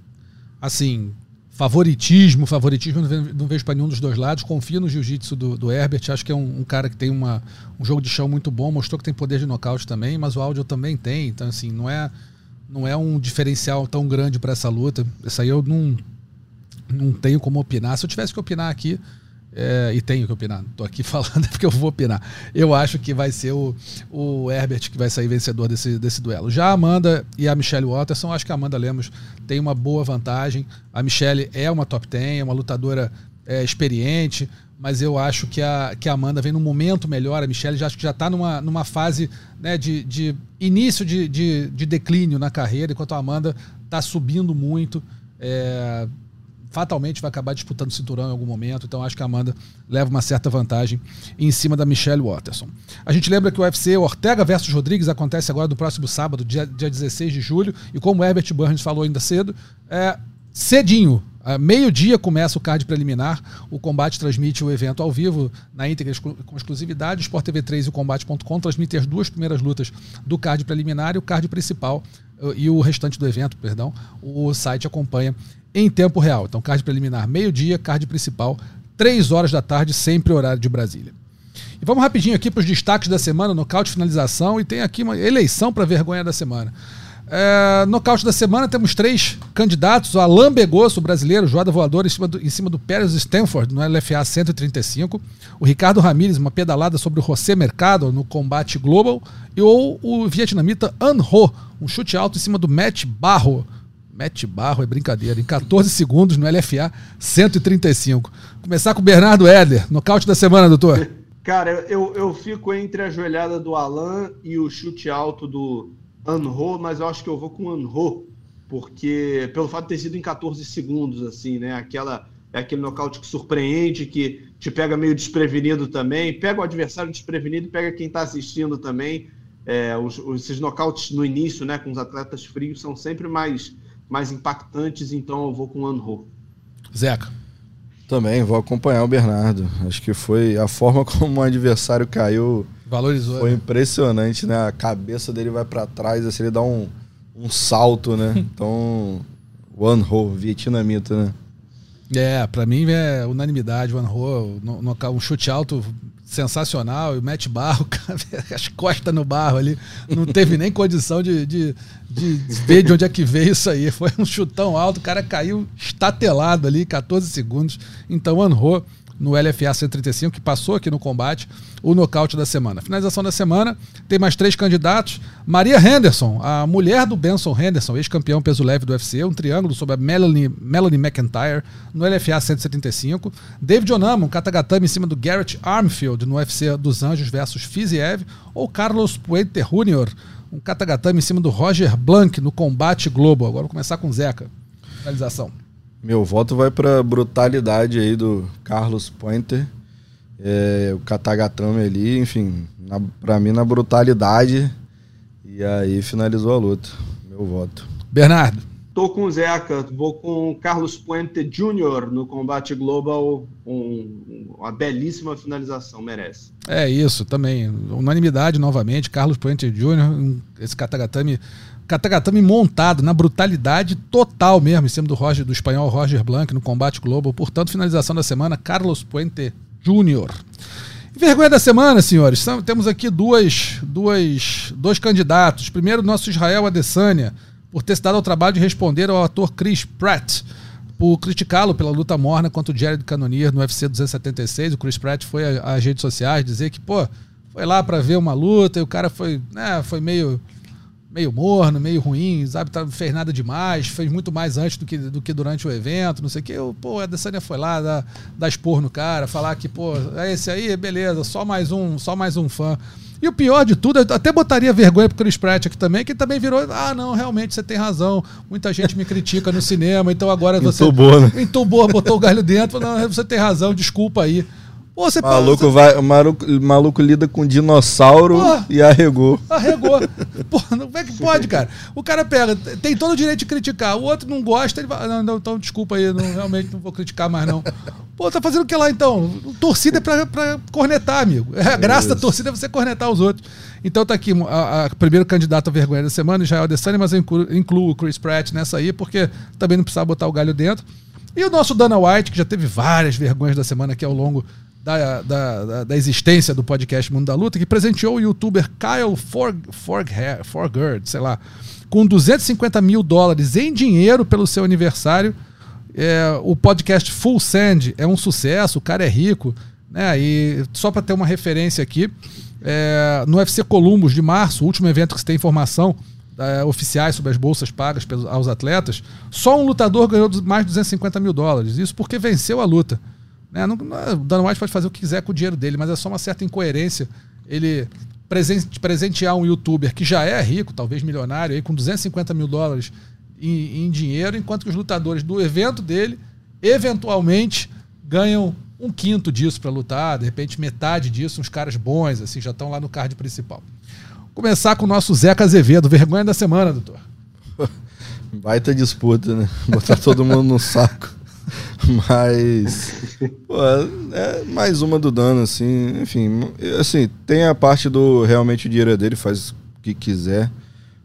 assim, favoritismo, favoritismo não vejo, não vejo para nenhum dos dois lados. Confio no jiu-jitsu do, do, Herbert, acho que é um, um, cara que tem uma, um jogo de chão muito bom, mostrou que tem poder de nocaute também, mas o áudio também tem, então assim, não é não é um diferencial tão grande para essa luta. Essa aí eu não não tenho como opinar. Se eu tivesse que opinar aqui, é, e tenho que opinar, estou aqui falando porque eu vou opinar. Eu acho que vai ser o, o Herbert que vai sair vencedor desse, desse duelo. Já a Amanda e a Michelle Watterson, acho que a Amanda Lemos tem uma boa vantagem. A Michelle é uma top 10, é uma lutadora é, experiente, mas eu acho que a, que a Amanda vem num momento melhor. A Michelle já acho que já está numa, numa fase né, de, de início de, de, de declínio na carreira, enquanto a Amanda está subindo muito. É, fatalmente vai acabar disputando o cinturão em algum momento. Então acho que a Amanda leva uma certa vantagem em cima da Michelle Watterson. A gente lembra que o UFC Ortega versus Rodrigues acontece agora no próximo sábado, dia, dia 16 de julho. E como o Herbert Burns falou ainda cedo, é cedinho. Meio-dia começa o card preliminar. O Combate transmite o evento ao vivo, na íntegra, com exclusividade. O Sport TV 3 e o Combate.com transmitem as duas primeiras lutas do card preliminar e o card principal eh, e o restante do evento, perdão. O site acompanha em tempo real. Então, card preliminar meio-dia, card principal 3 horas da tarde, sempre horário de Brasília. E vamos rapidinho aqui para os destaques da semana, nocaute finalização, e tem aqui uma eleição para vergonha da semana. É, nocaute da semana temos três candidatos: o Alain Begosso, brasileiro, joada voadora em cima do, em cima do Pérez Stanford no LFA 135. O Ricardo Ramírez, uma pedalada sobre o José Mercado no combate global. E ou o vietnamita An Ho, um chute alto em cima do Matt Barro Mete barro é brincadeira. Em 14 segundos no LFA 135. Começar com o Bernardo Éder. Nocaute da semana, doutor. Cara, eu, eu fico entre a joelhada do Alan e o chute alto do Anho, mas eu acho que eu vou com o Anho, porque pelo fato de ter sido em 14 segundos, assim, né? Aquela, é aquele nocaute que surpreende, que te pega meio desprevenido também, pega o adversário desprevenido, pega quem está assistindo também. É, os, esses nocautes no início, né, com os atletas frios, são sempre mais mais impactantes, então eu vou com o Anho. Zeca. Também vou acompanhar o Bernardo. Acho que foi a forma como o adversário caiu. Valorizou. Foi né? impressionante, né? A cabeça dele vai para trás, assim, ele dá um, um salto, né? Então, o Anho, vietnamita, né? É, para mim é unanimidade. O Anho, no, no, um chute alto sensacional. E mete barro, as costas no barro ali. Não teve nem condição de, de, de, ver de onde é que veio isso aí. Foi um chutão alto, o cara caiu estatelado ali, 14 segundos. Então, Anro, no LFA 135, que passou aqui no combate, o nocaute da semana. Finalização da semana, tem mais três candidatos. Maria Henderson, a mulher do Benson Henderson, ex-campeão peso leve do UFC, um triângulo sobre a Melanie, Melanie McIntyre no LFA 175. David Onama, um katagatame em cima do Garrett Armfield no UFC dos Anjos versus Fiziev. Ou Carlos Puente Jr., um katagatame em cima do Roger Blanc no combate Globo. Agora vou começar com Zeca. Finalização. Meu voto vai para brutalidade aí do Carlos Pointer, é, o Katagatame ali, enfim, para mim na brutalidade. E aí finalizou a luta. Meu voto. Bernardo. Tô com o Zeca, vou com o Carlos Puente Jr. no combate global. Um, uma belíssima finalização, merece. É isso, também. Unanimidade novamente. Carlos Puente Jr., esse Katagatame Katagatame montado na brutalidade total mesmo, em cima do, Roger, do espanhol Roger Blanc no combate global. Portanto, finalização da semana, Carlos Puente Júnior. Vergonha da semana, senhores. Temos aqui duas, duas, dois candidatos. Primeiro, nosso Israel Adesanya, por ter se dado ao trabalho de responder ao ator Chris Pratt, por criticá-lo pela luta morna contra o Jared Cannonier no UFC 276. O Chris Pratt foi às redes sociais dizer que, pô, foi lá para ver uma luta e o cara foi, né, foi meio meio morno, meio ruim, sabe? Tá, fez nada demais, fez muito mais antes do que, do que durante o evento, não sei o que. Eu, pô, a Adesanya foi lá dar, dar expor no cara, falar que, pô, é esse aí, beleza, só mais um, só mais um fã. E o pior de tudo, eu até botaria vergonha pro Chris Pratt aqui também, que também virou, ah, não, realmente você tem razão. Muita gente me critica no cinema, então agora você. Entubou, né? Entubou, botou o galho dentro, não, você tem razão, desculpa aí. Pô, você maluco, vai, maluco, maluco lida com dinossauro e arregou. Arregou. Pô, como é que pode, cara? O cara pega, tem todo o direito de criticar. O outro não gosta, ele vai. Não, não, então desculpa aí, não, realmente não vou criticar mais, não. Pô, tá fazendo o que lá então? Torcida é pra, pra cornetar, amigo. É, a graça Isso. da torcida é você cornetar os outros. Então tá aqui, a, a primeiro candidato a vergonha da semana, Israel Adesanya, mas eu incluo, incluo o Chris Pratt nessa aí, porque também não precisava botar o galho dentro. E o nosso Dana White, que já teve várias vergonhas da semana aqui ao longo da, da, da, existência do podcast Mundo da Luta, que presenteou o youtuber Kyle Forg, Forgerd, sei lá, com 250 mil dólares em dinheiro pelo seu aniversário. É, o podcast Full Send é um sucesso, o cara é rico. Né? E só para ter uma referência aqui, é, no UFC Columbus de março, o último evento que se tem informação é, oficiais sobre as bolsas pagas pelos, aos atletas, só um lutador ganhou mais de 250 mil dólares. Isso porque venceu a luta. Né? Não, não, o Dana White pode fazer o que quiser com o dinheiro dele, mas é só uma certa incoerência ele presente, presentear um youtuber que já é rico, talvez milionário, aí, com 250 mil dólares em, em dinheiro, enquanto que os lutadores do evento dele, eventualmente, ganham um quinto disso para lutar, de repente metade disso, uns caras bons, assim, já estão lá no card principal. Começar com o nosso Zeca Azevedo, vergonha da semana, doutor. Baita disputa, né? Botar todo mundo no saco. Mas. Pô, é mais uma do dano, assim. Enfim, assim, tem a parte do realmente o dinheiro é dele, faz o que quiser.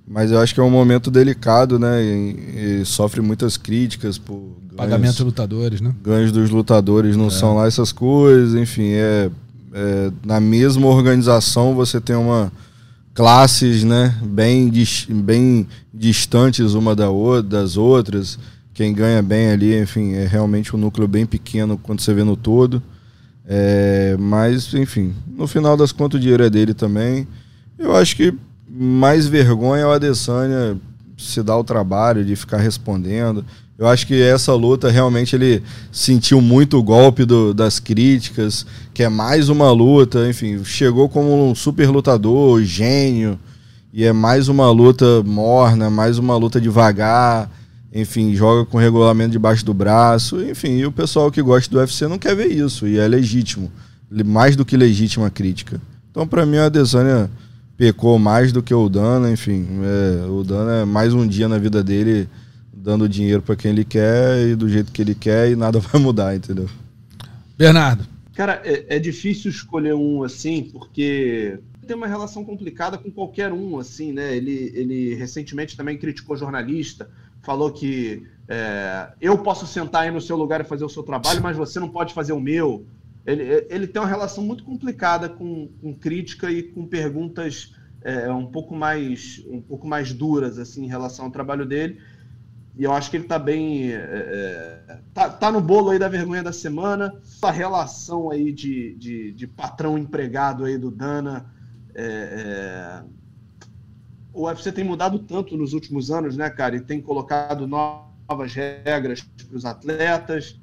Mas eu acho que é um momento delicado, né? E, e sofre muitas críticas por. Ganhos, Pagamento de lutadores, né? Ganhos dos lutadores não é. são lá essas coisas, enfim, é, é, Na mesma organização você tem uma classes, né? Bem, bem distantes uma da das outras quem ganha bem ali, enfim, é realmente um núcleo bem pequeno quando você vê no todo. É, mas, enfim, no final das contas o dinheiro é dele também. Eu acho que mais vergonha é o Adesanya se dar o trabalho de ficar respondendo. Eu acho que essa luta realmente ele sentiu muito o golpe do, das críticas, que é mais uma luta, enfim, chegou como um super lutador, gênio, e é mais uma luta morna, mais uma luta devagar enfim, joga com regulamento debaixo do braço, enfim, e o pessoal que gosta do UFC não quer ver isso, e é legítimo, mais do que legítima a crítica. Então, para mim, a Adesanya pecou mais do que o Dana, enfim, é, o Dana é mais um dia na vida dele dando dinheiro para quem ele quer e do jeito que ele quer e nada vai mudar, entendeu? Bernardo. Cara, é, é difícil escolher um assim, porque tem uma relação complicada com qualquer um, assim, né? Ele, ele recentemente também criticou jornalista, falou que é, eu posso sentar aí no seu lugar e fazer o seu trabalho, mas você não pode fazer o meu. Ele, ele tem uma relação muito complicada com, com crítica e com perguntas é, um pouco mais um pouco mais duras assim em relação ao trabalho dele. e eu acho que ele está bem. É, é, tá, tá, no bolo aí da vergonha da semana. A relação aí de, de, de patrão empregado aí do Dana. É, é o UFC tem mudado tanto nos últimos anos, né, cara? E tem colocado novas regras para os atletas,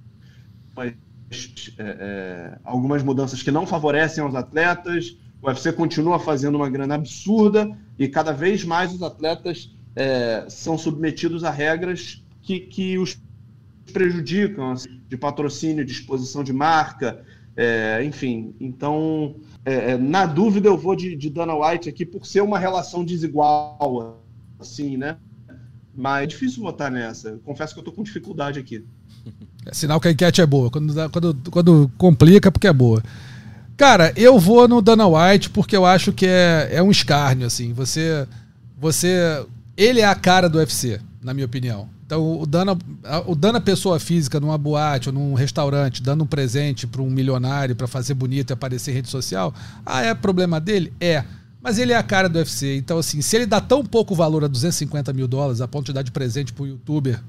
mas, é, é, algumas mudanças que não favorecem aos atletas. O UFC continua fazendo uma grana absurda e cada vez mais os atletas é, são submetidos a regras que, que os prejudicam, assim, de patrocínio, de exposição de marca, é, enfim. Então, é, é, na dúvida, eu vou de, de Dana White aqui por ser uma relação desigual, assim, né? Mas é difícil votar nessa. confesso que eu tô com dificuldade aqui. É sinal que a enquete é boa. Quando, quando, quando complica, porque é boa. Cara, eu vou no Dana White porque eu acho que é, é um escárnio, assim. Você. Você. Ele é a cara do UFC, na minha opinião. Então, o Dana, o Dana pessoa física numa boate ou num restaurante, dando um presente para um milionário para fazer bonito e aparecer em rede social, ah, é problema dele? É. Mas ele é a cara do UFC. Então, assim, se ele dá tão pouco valor a 250 mil dólares a ponto de dar de presente para o youtuber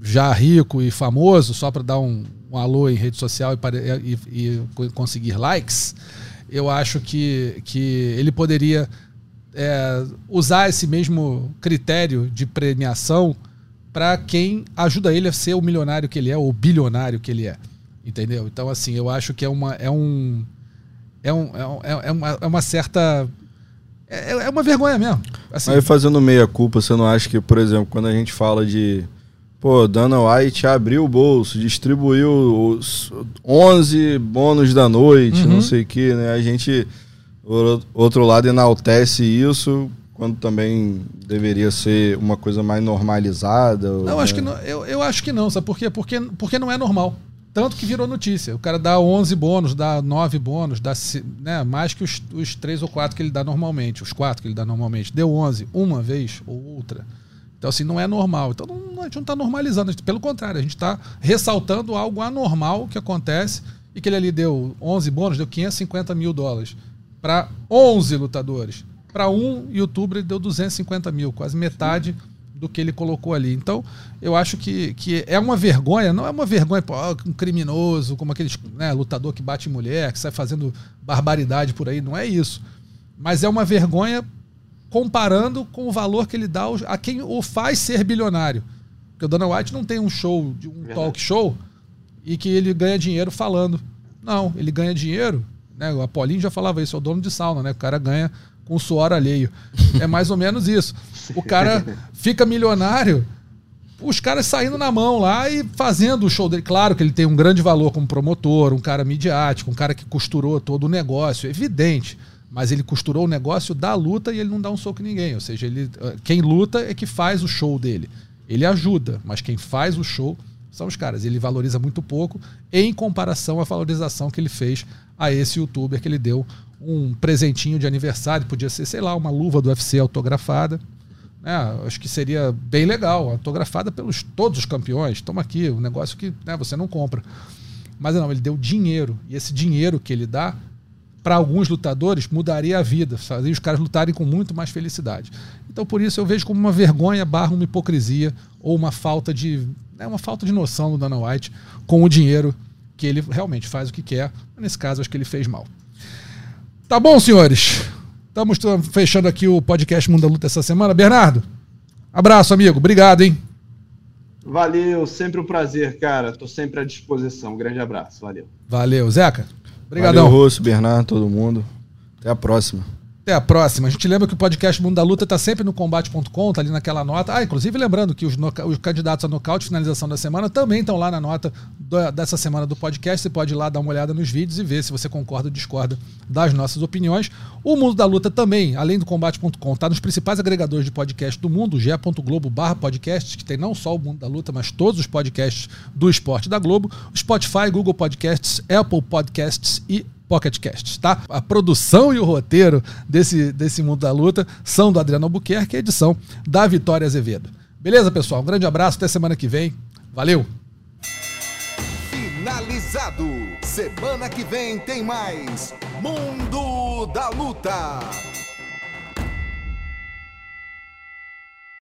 já rico e famoso, só para dar um, um, alô em rede social e, e, e, conseguir likes, eu acho que, que ele poderia é, usar esse mesmo critério de premiação para quem ajuda ele a ser o milionário que ele é, ou o bilionário que ele é. Entendeu? Então, assim, eu acho que é uma. É um. É, um, é, é, uma, é uma certa. É, é uma vergonha mesmo. Assim. Aí fazendo meia culpa, você não acha que, por exemplo, quando a gente fala de. Pô, Dana White abriu o bolso, distribuiu os 11 bônus da noite, uhum. não sei o que, né? A gente, outro lado, enaltece isso quando também deveria ser uma coisa mais normalizada? Não, né? acho que não, eu, eu acho que não, sabe por quê? Porque, porque não é normal. Tanto que virou notícia. O cara dá 11 bônus, dá 9 bônus, dá né, mais que os, os 3 ou 4 que ele dá normalmente, os 4 que ele dá normalmente. Deu 11 uma vez ou outra. Então, assim, não é normal. Então, não, a gente não está normalizando. Gente, pelo contrário, a gente está ressaltando algo anormal que acontece e que ele ali deu 11 bônus, deu 550 mil dólares para 11 lutadores. Para um youtuber ele deu 250 mil, quase metade do que ele colocou ali. Então, eu acho que, que é uma vergonha, não é uma vergonha, pô, um criminoso, como aquele né, lutador que bate mulher, que sai fazendo barbaridade por aí, não é isso. Mas é uma vergonha comparando com o valor que ele dá a quem o faz ser bilionário. Porque o Dana White não tem um show, um talk show, e que ele ganha dinheiro falando. Não, ele ganha dinheiro, né? O Apolinho já falava isso, é o dono de sauna, né? O cara ganha com suor alheio. É mais ou menos isso. O cara fica milionário, os caras saindo na mão lá e fazendo o show dele. Claro que ele tem um grande valor como promotor, um cara midiático, um cara que costurou todo o negócio, evidente. Mas ele costurou o negócio da luta e ele não dá um soco em ninguém. Ou seja, ele, quem luta é que faz o show dele. Ele ajuda, mas quem faz o show são os caras. Ele valoriza muito pouco em comparação à valorização que ele fez a esse youtuber que ele deu um presentinho de aniversário, podia ser, sei lá, uma luva do UFC autografada. Né? Acho que seria bem legal, autografada pelos todos os campeões. Toma aqui, um negócio que né, você não compra. Mas não, ele deu dinheiro. E esse dinheiro que ele dá, para alguns lutadores, mudaria a vida, fazia os caras lutarem com muito mais felicidade. Então, por isso, eu vejo como uma vergonha barra uma hipocrisia ou uma falta de. Né, uma falta de noção do Dana White com o dinheiro que ele realmente faz o que quer. Nesse caso, acho que ele fez mal. Tá bom, senhores? Estamos fechando aqui o podcast Mundo da Luta essa semana. Bernardo, abraço, amigo. Obrigado, hein? Valeu, sempre um prazer, cara. Estou sempre à disposição. Um grande abraço. Valeu. Valeu, Zeca. Obrigadão. Valeu, Russo, Bernardo, todo mundo. Até a próxima. Até a próxima. A gente lembra que o podcast Mundo da Luta está sempre no combate.com, tá ali naquela nota. Ah, inclusive lembrando que os, os candidatos a nocaute finalização da semana também estão lá na nota do, dessa semana do podcast. Você pode ir lá dar uma olhada nos vídeos e ver se você concorda ou discorda das nossas opiniões. O Mundo da Luta também, além do combate.com, está nos principais agregadores de podcast do mundo, ge.globo barra podcast, que tem não só o Mundo da Luta, mas todos os podcasts do esporte da Globo, Spotify, Google Podcasts, Apple Podcasts e Pocket Cast, tá? A produção e o roteiro desse, desse Mundo da Luta são do Adriano Albuquerque edição da Vitória Azevedo. Beleza, pessoal? Um grande abraço, até semana que vem. Valeu! Finalizado. Semana que vem tem mais Mundo da Luta.